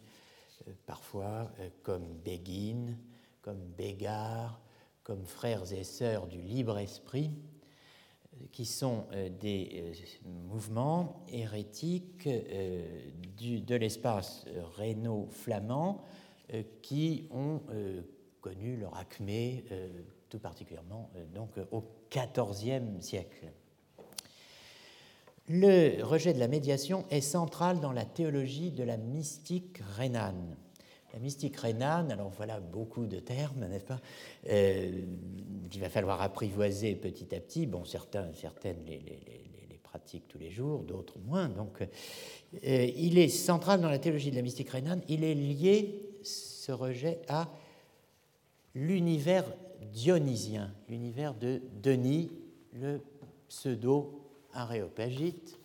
parfois comme Béguine, comme Bégard, comme frères et sœurs du libre esprit, qui sont euh, des euh, mouvements hérétiques euh, de l'espace rhéno-flamand qui ont connu leur acmé tout particulièrement donc au XIVe siècle. Le rejet de la médiation est central dans la théologie de la mystique rhénane. La mystique rhénane, alors voilà beaucoup de termes, n'est-ce pas euh, Il va falloir apprivoiser petit à petit. Bon, certains, certaines les, pratiquent tous les jours, d'autres moins. Donc, euh, il est central dans la théologie de la mystique rhénane. Il est lié, ce rejet, à l'univers dionysien, l'univers de Denis, le pseudo-aréopagite,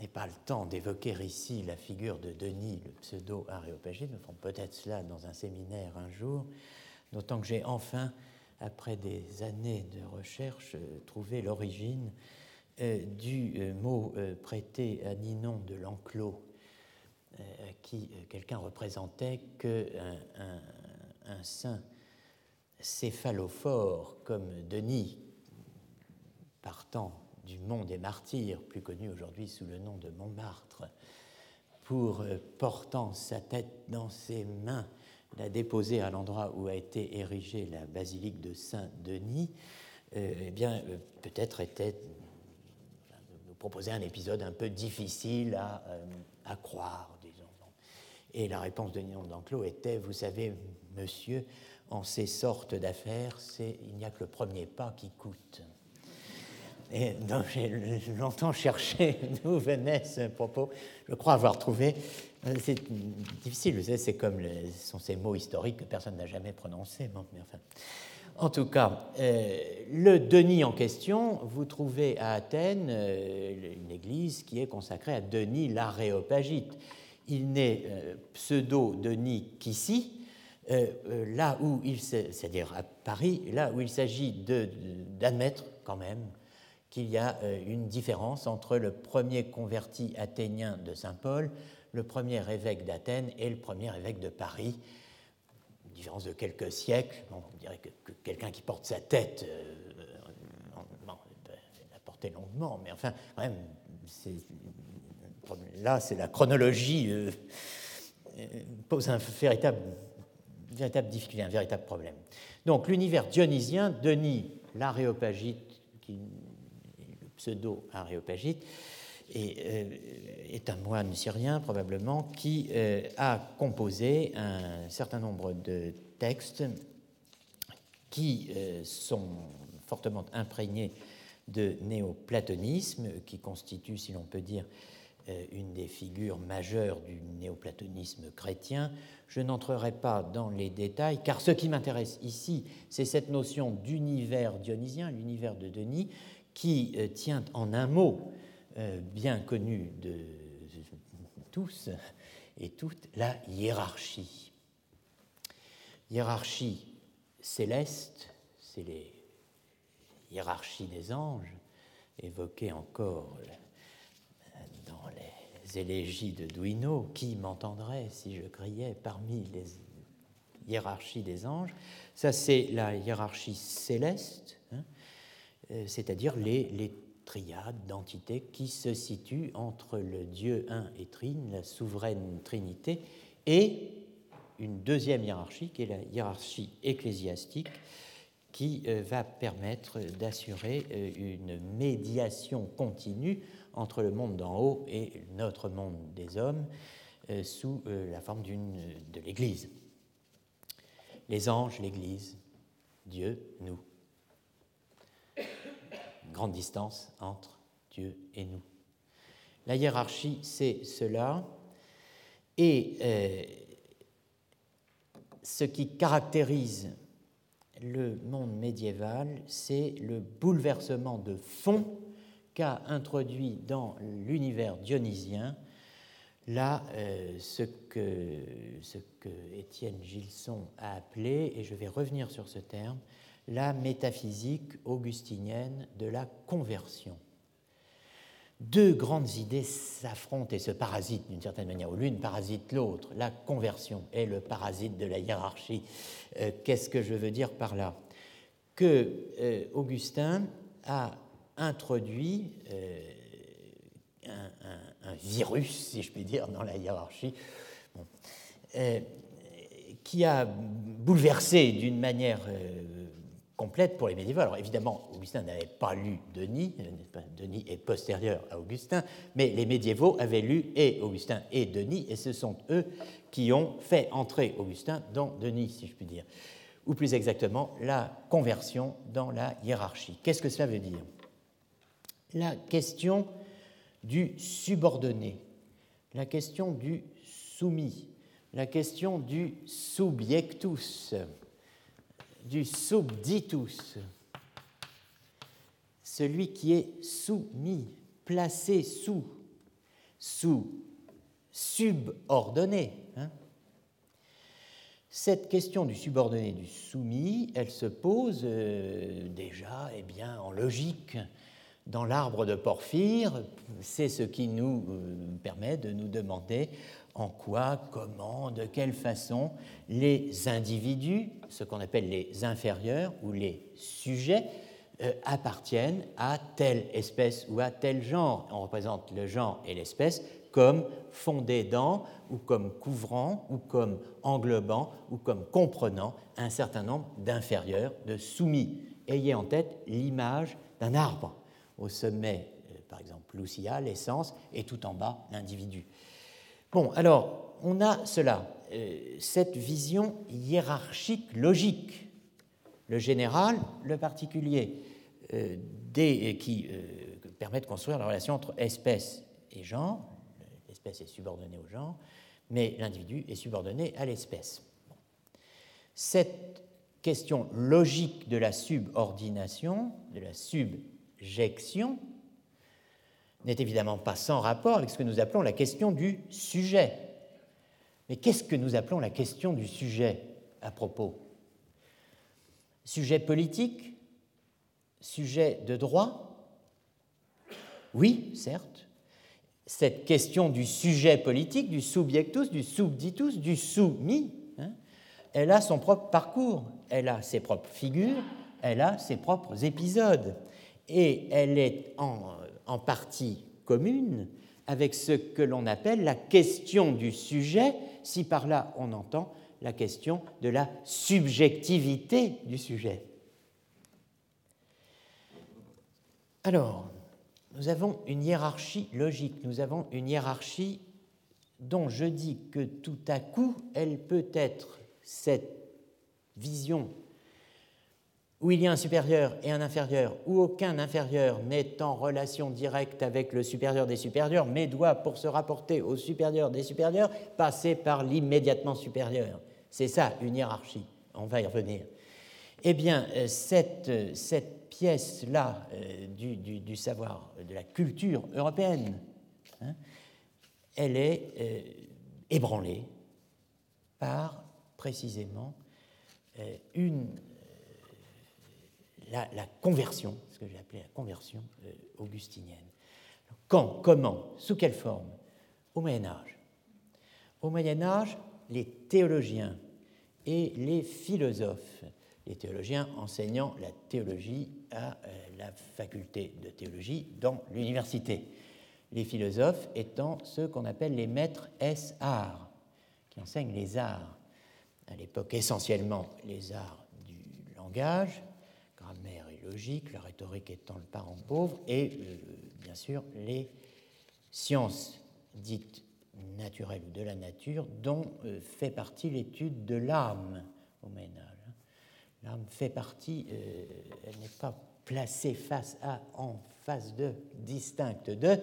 n'ai pas le temps d'évoquer ici la figure de Denis, le pseudo-aréopagite. Nous ferons peut-être cela dans un séminaire un jour, d'autant que j'ai enfin, après des années de recherche, trouvé l'origine euh, du euh, mot euh, prêté à Ninon de l'enclos, qui quelqu'un représentait qu'un un, saint céphalophore comme Denis, partant du Mont des Martyrs, plus connu aujourd'hui sous le nom de Montmartre, pour, euh, portant sa tête dans ses mains, la déposer à l'endroit où a été érigée la basilique de Saint-Denis, euh, eh bien, euh, peut-être était nous proposer un épisode un peu difficile à, à croire. Et la réponse de Ninon d'Enclos était, vous savez, monsieur, en ces sortes d'affaires, il n'y a que le premier pas qui coûte et dont j'ai longtemps cherché d'où venait ce propos. Je crois avoir trouvé. Euh, c'est difficile, vous savez, c'est comme ce sont ces mots historiques que personne n'a jamais prononcés. En tout cas, euh, le Denis en question, vous trouvez à Athènes euh, une église qui est consacrée à Denis l'Aréopagite. Il n'est pseudo-Denis qu'ici, là où il, c'est-à-dire à Paris, là où il s'agit d'admettre quand même qu'il y a euh, une différence entre le premier converti athénien de Saint Paul, le premier évêque d'Athènes et le premier évêque de Paris. Une différence de quelques siècles. on dirait que, quelqu'un qui porte sa tête, euh, la porter longuement, mais enfin, quand là, c'est la chronologie euh, pose un véritable, véritable difficulté, un véritable problème. Donc, l'univers dionysien, Denis l'Aréopagite, qui pseudo-aréopagite, euh, est un moine syrien probablement qui euh, a composé un certain nombre de textes qui euh, sont fortement imprégnés de néoplatonisme, qui constitue, si l'on peut dire, une des figures majeures du néoplatonisme chrétien. Je n'entrerai pas dans les détails, car ce qui m'intéresse ici, c'est cette notion d'univers dionysien, l'univers de Denis, qui euh, tient en un mot, euh, bien connu de tous et toutes, la hiérarchie. Hiérarchie céleste, c'est les hiérarchies des anges, évoquées encore élégies de Duino. Qui m'entendrait si je criais parmi les hiérarchies des anges Ça, c'est la hiérarchie céleste euh, c'est-à-dire les, triades d'entités qui se situent entre le Dieu un et trine, la souveraine Trinité, et une deuxième hiérarchie, qui est la hiérarchie ecclésiastique, qui euh, va permettre d'assurer euh, une médiation continue entre le monde d'en haut et notre monde des hommes sous la forme de l'Église. Les anges, l'Église, Dieu, nous grande distance entre Dieu et nous. La hiérarchie, c'est cela. Et euh, ce qui caractérise le monde médiéval, c'est le bouleversement de fond qu'a introduit dans l'univers dionysien là euh, ce, que, ce Étienne Gilson a appelé, et je vais revenir sur ce terme, la métaphysique augustinienne de la conversion. Deux grandes idées s'affrontent et se parasitent d'une certaine manière, ou l'une parasite l'autre. La conversion est le parasite de la hiérarchie. Euh, qu'est-ce que je veux dire par là? Que euh, Augustin a introduit un, virus, si je puis dire, dans la hiérarchie, euh, qui a bouleversé d'une manière euh, complète pour les médiévaux. Alors évidemment, Augustin n'avait pas lu Denis, euh, Denis est postérieur à Augustin, mais les médiévaux avaient lu et Augustin et Denis, et ce sont eux qui ont fait entrer Augustin dans Denis, si je puis dire, ou plus exactement la conversion dans la hiérarchie. Qu'est-ce que cela veut dire? La question du subordonné, la question du soumis, la question du subjectus, du subditus, celui qui est soumis, placé sous, sous, subordonné. Hein. Cette question du subordonné, du soumis, elle se pose euh, déjà eh bien, en logique dans l'arbre de Porphyre, c'est ce qui nous euh, permet de nous demander en quoi, comment, de quelle façon les individus, ce qu'on appelle les inférieurs ou les sujets, euh, appartiennent à telle espèce ou à tel genre. On représente le genre et l'espèce comme fondés dans, ou comme couvrant, ou comme englobant, ou comme comprenant un certain nombre d'inférieurs, de soumis. Ayez en tête l'image d'un arbre au sommet, euh, par exemple, Lucia, l'essence, et tout en bas, l'individu. Bon, alors, on a cela, euh, cette vision hiérarchique logique, le général, le particulier, euh, qui permet de construire la relation entre espèce et genre. L'espèce est subordonnée au genre, mais l'individu est subordonné à l'espèce. Cette question logique de la subordination, de la sub N'est évidemment pas sans rapport avec ce que nous appelons la question du sujet. Mais qu'est-ce que nous appelons la question du sujet à propos? Sujet politique? Sujet de droit? Oui, certes. Cette question du sujet politique, du subjectus, du subditus, du soumis, hein, elle a son propre parcours, elle a ses propres figures, elle a ses propres épisodes et elle est en, partie commune avec ce que l'on appelle la question du sujet, si par là on entend la question de la subjectivité du sujet. Alors, nous avons une hiérarchie logique, nous avons une hiérarchie dont je dis que tout à coup, elle peut être cette vision où il y a un supérieur et un inférieur, où aucun inférieur n'est en relation directe avec le supérieur des supérieurs, mais doit, pour se rapporter au supérieur des supérieurs, passer par l'immédiatement supérieur. C'est ça, une hiérarchie. On va y revenir. Eh bien, euh, cette, euh, cette pièce-là euh, du, du, savoir, de la culture européenne, hein, elle est ébranlée par précisément une la, conversion, ce que j'ai appelé la conversion euh, augustinienne. Quand, comment, sous quelle forme? Au Moyen Âge. Au Moyen Âge, les théologiens et les philosophes, les théologiens enseignant la théologie à euh, la faculté de théologie dans l'université, les philosophes étant ceux qu'on appelle les maîtres S arts, qui enseignent les arts, à l'époque essentiellement les arts du langage, grammaire et logique, la rhétorique étant le parent pauvre, et euh, bien sûr les sciences dites naturelles ou de la nature, dont euh, fait partie l'étude de l'âme au Moyen Âge. L'âme fait partie, euh, elle n'est pas placée face à, en face de, distincte de,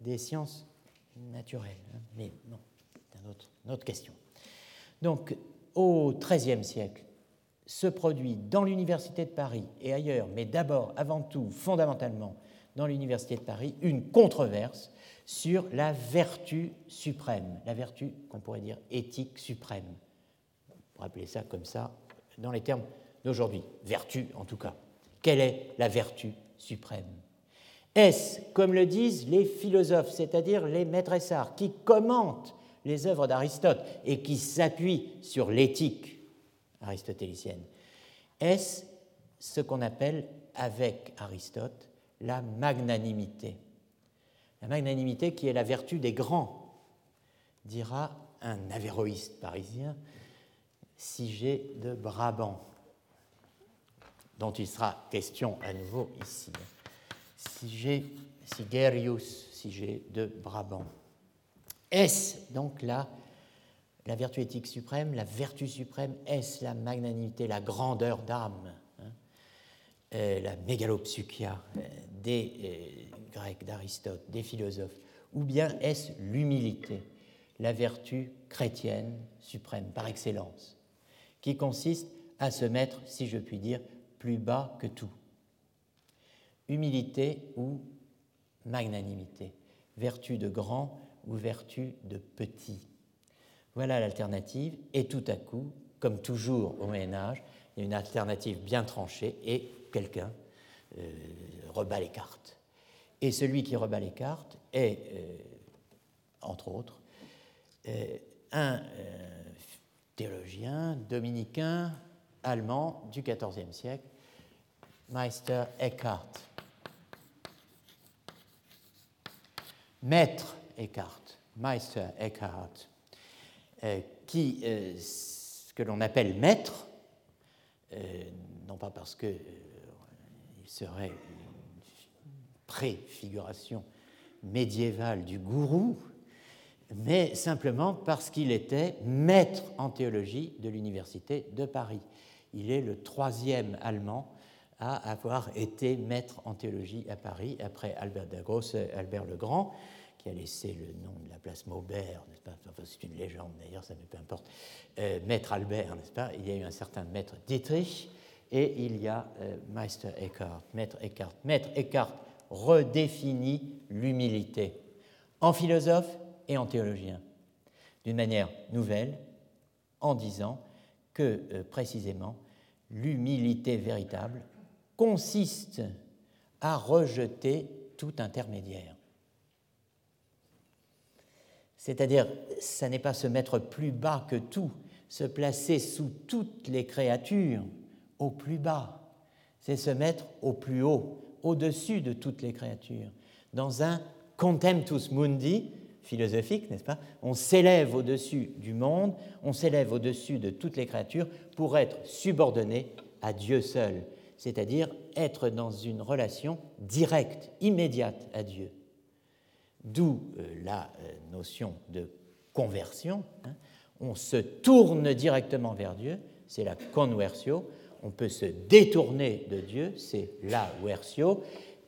des sciences naturelles. Hein. Mais non, c'est une autre question. Donc, au XIIIe siècle, se produit dans l'Université de Paris et ailleurs, mais d'abord, avant tout, fondamentalement, dans l'Université de Paris, une controverse sur la vertu suprême, la vertu qu'on pourrait dire éthique suprême. On appeler ça comme ça dans les termes d'aujourd'hui, vertu en tout cas. Quelle est la vertu suprême? Est-ce, comme le disent les philosophes, c'est-à-dire les maîtressards, qui commentent les œuvres d'Aristote et qui s'appuient sur l'éthique aristotélicienne, est-ce ce qu'on appelle avec Aristote la magnanimité? La magnanimité qui est la vertu des grands, dira un avéroïste parisien, Sigé de Brabant, dont il sera question à nouveau ici. Sigé, Sigerius Sigé de Brabant. Est-ce donc là la vertu éthique suprême, la vertu suprême, est-ce la magnanimité, la grandeur d'âme, hein, euh, la mégalopsychia euh, des euh, Grecs, d'Aristote, des philosophes, ou bien est-ce l'humilité, la vertu chrétienne suprême par excellence, qui consiste à se mettre, si je puis dire, plus bas que tout? Humilité ou magnanimité, vertu de grand ou vertu de petit? Voilà l'alternative, et tout à coup, comme toujours au Moyen Âge, il y a une alternative bien tranchée, et quelqu'un euh, rebat les cartes. Et celui qui rebat les cartes est, euh, entre autres, euh, un théologien dominicain allemand du XIVe siècle, Meister Eckhart. Maître Eckhart, Meister Eckhart, qui, euh, ce que l'on appelle maître, euh, non pas parce qu'il serait une préfiguration médiévale du gourou, mais simplement parce qu'il était maître en théologie de l'Université de Paris. Il est le troisième Allemand à avoir été maître en théologie à Paris, après Albert Dagros, Albert le Grand qui a laissé le nom de la place Maubert, n'est-ce pas? Enfin, C'est une légende d'ailleurs, ça ne peu importe. Euh, maître Albert, n'est-ce pas? Il y a eu un certain maître Dietrich et il y a euh, Meister Eckhart, maître Eckhart. Maître Eckhart redéfinit l'humilité en philosophe et en théologien d'une manière nouvelle en disant que euh, précisément l'humilité véritable consiste à rejeter tout intermédiaire. C'est-à-dire, ça n'est pas se mettre plus bas que tout, se placer sous toutes les créatures au plus bas, c'est se mettre au plus haut, au-dessus de toutes les créatures, dans un contemptus mundi philosophique, n'est-ce pas On s'élève au-dessus du monde, on s'élève au-dessus de toutes les créatures pour être subordonné à Dieu seul, c'est-à-dire être dans une relation directe, immédiate à Dieu. D'où euh, la euh, notion de conversion. Hein. On se tourne directement vers Dieu, c'est la conversio. On peut se détourner de Dieu, c'est la versio.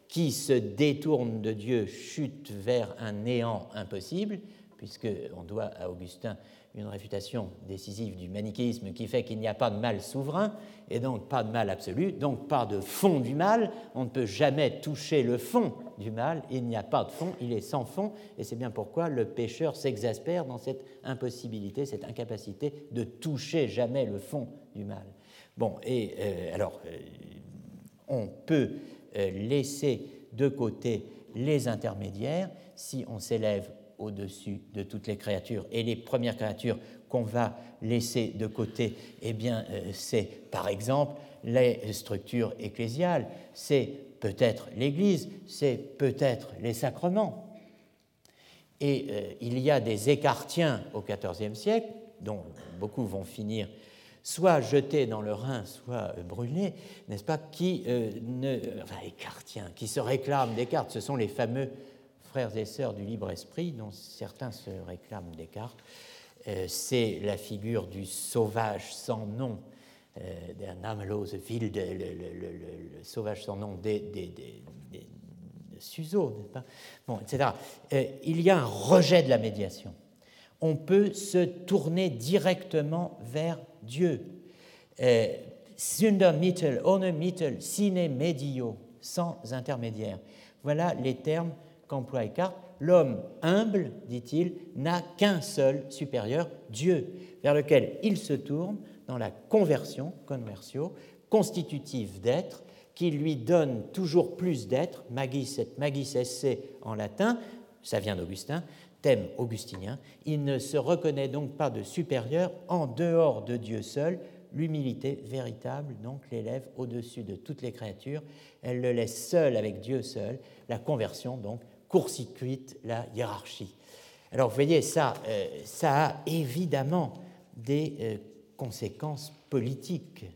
Qui se détourne de Dieu chute vers un néant impossible, puisqu'on doit à Augustin une réfutation décisive du manichéisme qui fait qu'il n'y a pas de mal souverain et donc pas de mal absolu, donc pas de fond du mal. On ne peut jamais toucher le fond du mal. Il n'y a pas de fond, il est sans fond et c'est bien pourquoi le pécheur s'exaspère dans cette impossibilité, cette incapacité de toucher jamais le fond du mal. Bon, et euh, alors, euh, on peut euh, laisser de côté les intermédiaires si on s'élève au-dessus de toutes les créatures. Et les premières créatures qu'on va laisser de côté, eh bien, c'est par exemple les structures ecclésiales, c'est peut-être l'Église, c'est peut-être les sacrements. Et euh, il y a des écartiens au XIVe siècle, dont beaucoup vont finir soit jetés dans le Rhin, soit euh, brûlés, n'est-ce pas, qui ne, enfin, écartiens, qui se réclament des cartes. Ce sont les fameux frères et sœurs du libre esprit, dont certains se réclament Descartes, euh, c'est la figure du sauvage sans nom, euh, d'un amelose ville, le, sauvage sans nom des, Suzo, bon, etc. Euh, il y a un rejet de la médiation. On peut se tourner directement vers Dieu. Euh, Sunder mittel, ohne mittel, sine medio, sans intermédiaire. Voilà les termes qu'emploie Eckhart. L'homme humble, dit-il, n'a qu'un seul supérieur, Dieu, vers lequel il se tourne dans la conversion, conversio, constitutive d'être, qui lui donne toujours plus d'être, magis et magis esse en latin, ça vient d'Augustin, thème augustinien, il ne se reconnaît donc pas de supérieur en dehors de Dieu seul, l'humilité véritable donc l'élève au-dessus de toutes les créatures, elle le laisse seul avec Dieu seul, la conversion donc court-circuite la hiérarchie. Alors vous voyez, ça, euh, ça a évidemment des euh, conséquences politiques.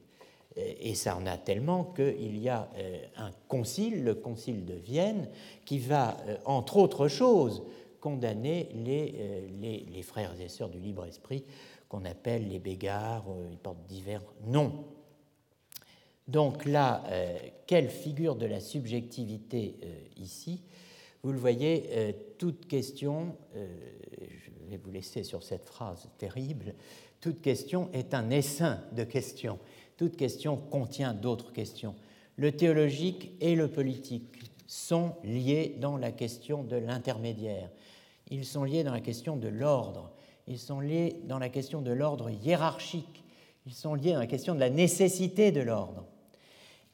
Euh, et ça en a tellement qu'il y a euh, un concile, le concile de Vienne, qui va, euh, entre autres choses, condamner les, les, frères et sœurs du libre esprit qu'on appelle les bégards, ils portent divers noms. Donc là, quelle figure de la subjectivité ici? Vous le voyez, toute question, je vais vous laisser sur cette phrase terrible, toute question est un essaim de questions toute question contient d'autres questions. Le théologique et le politique sont liés dans la question de l'intermédiaire. Ils sont liés dans la question de l'ordre. Ils sont liés dans la question de l'ordre hiérarchique. Ils sont liés dans la question de la nécessité de l'ordre.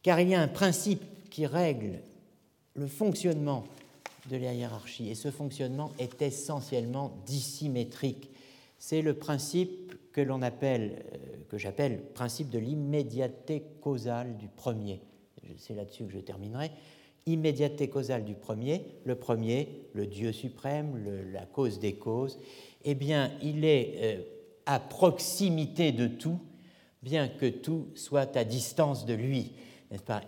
Car il y a un principe qui règle le fonctionnement de la hiérarchie, et ce fonctionnement est essentiellement dissymétrique. C'est le principe que l'on appelle, euh, que j'appelle principe de l'immédiateté causale du premier. C'est là-dessus que je terminerai. Immédiateté causale du premier, le premier, le Dieu suprême, la cause des causes, eh bien, il est euh, à proximité de tout, bien que tout soit à distance de lui,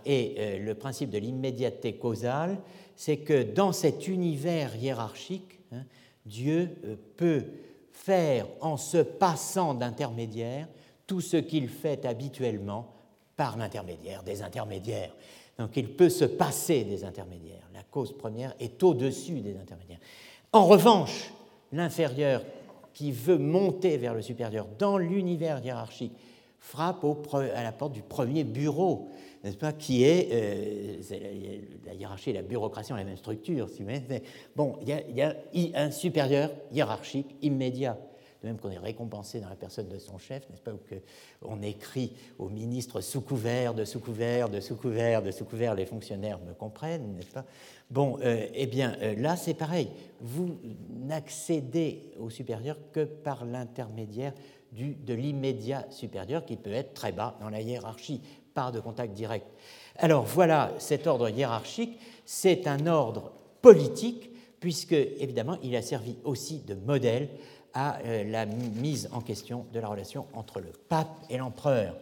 Et euh, le principe de l'immédiateté causale, c'est que dans cet univers hiérarchique, hein, Dieu peut faire en se passant d'intermédiaire tout ce qu'il fait habituellement par l'intermédiaire des intermédiaires. Donc il peut se passer des intermédiaires. La cause première est au-dessus des intermédiaires. En revanche, l'inférieur qui veut monter vers le supérieur dans l'univers hiérarchique frappe à la porte du premier bureau n'est-ce pas, qui est, euh, la, hiérarchie et la bureaucratie ont la même structure, si vous bon, il y, a, un supérieur hiérarchique immédiat, de même qu'on est récompensé dans la personne de son chef, n'est-ce pas, ou qu'on écrit au ministre sous couvert, de sous couvert, de sous couvert, de sous couvert, les fonctionnaires me comprennent, n'est-ce pas Bon, euh, eh bien, euh, là, c'est pareil. Vous n'accédez au supérieur que par l'intermédiaire de l'immédiat supérieur qui peut être très bas dans la hiérarchie par de contact direct. Alors voilà, cet ordre hiérarchique, c'est un ordre politique, puisque évidemment il a servi aussi de modèle à euh, la mise en question de la relation entre le pape et l'empereur.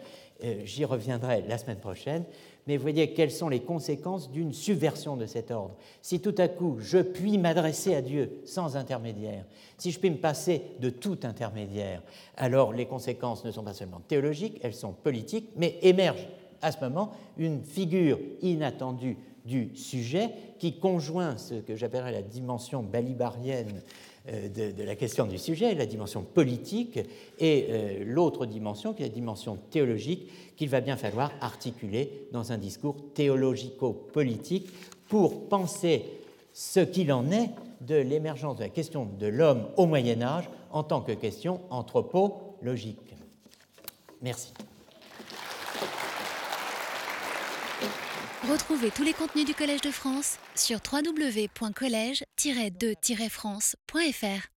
Euh, j'y reviendrai la semaine prochaine, mais vous voyez quelles sont les conséquences d'une subversion de cet ordre. Si tout à coup je puis m'adresser à Dieu sans intermédiaire, si je puis me passer de tout intermédiaire, alors les conséquences ne sont pas seulement théologiques, elles sont politiques, mais émergent à ce moment une figure inattendue du sujet qui conjoint ce que j'appellerais la dimension balibarienne euh, de, la question du sujet, la dimension politique, et euh, l'autre dimension qui est la dimension théologique qu'il va bien falloir articuler dans un discours théologico-politique pour penser ce qu'il en est de l'émergence de la question de l'homme au Moyen Âge en tant que question anthropologique. Merci. Retrouvez tous les contenus du Collège de France sur www.colège-2-france.fr.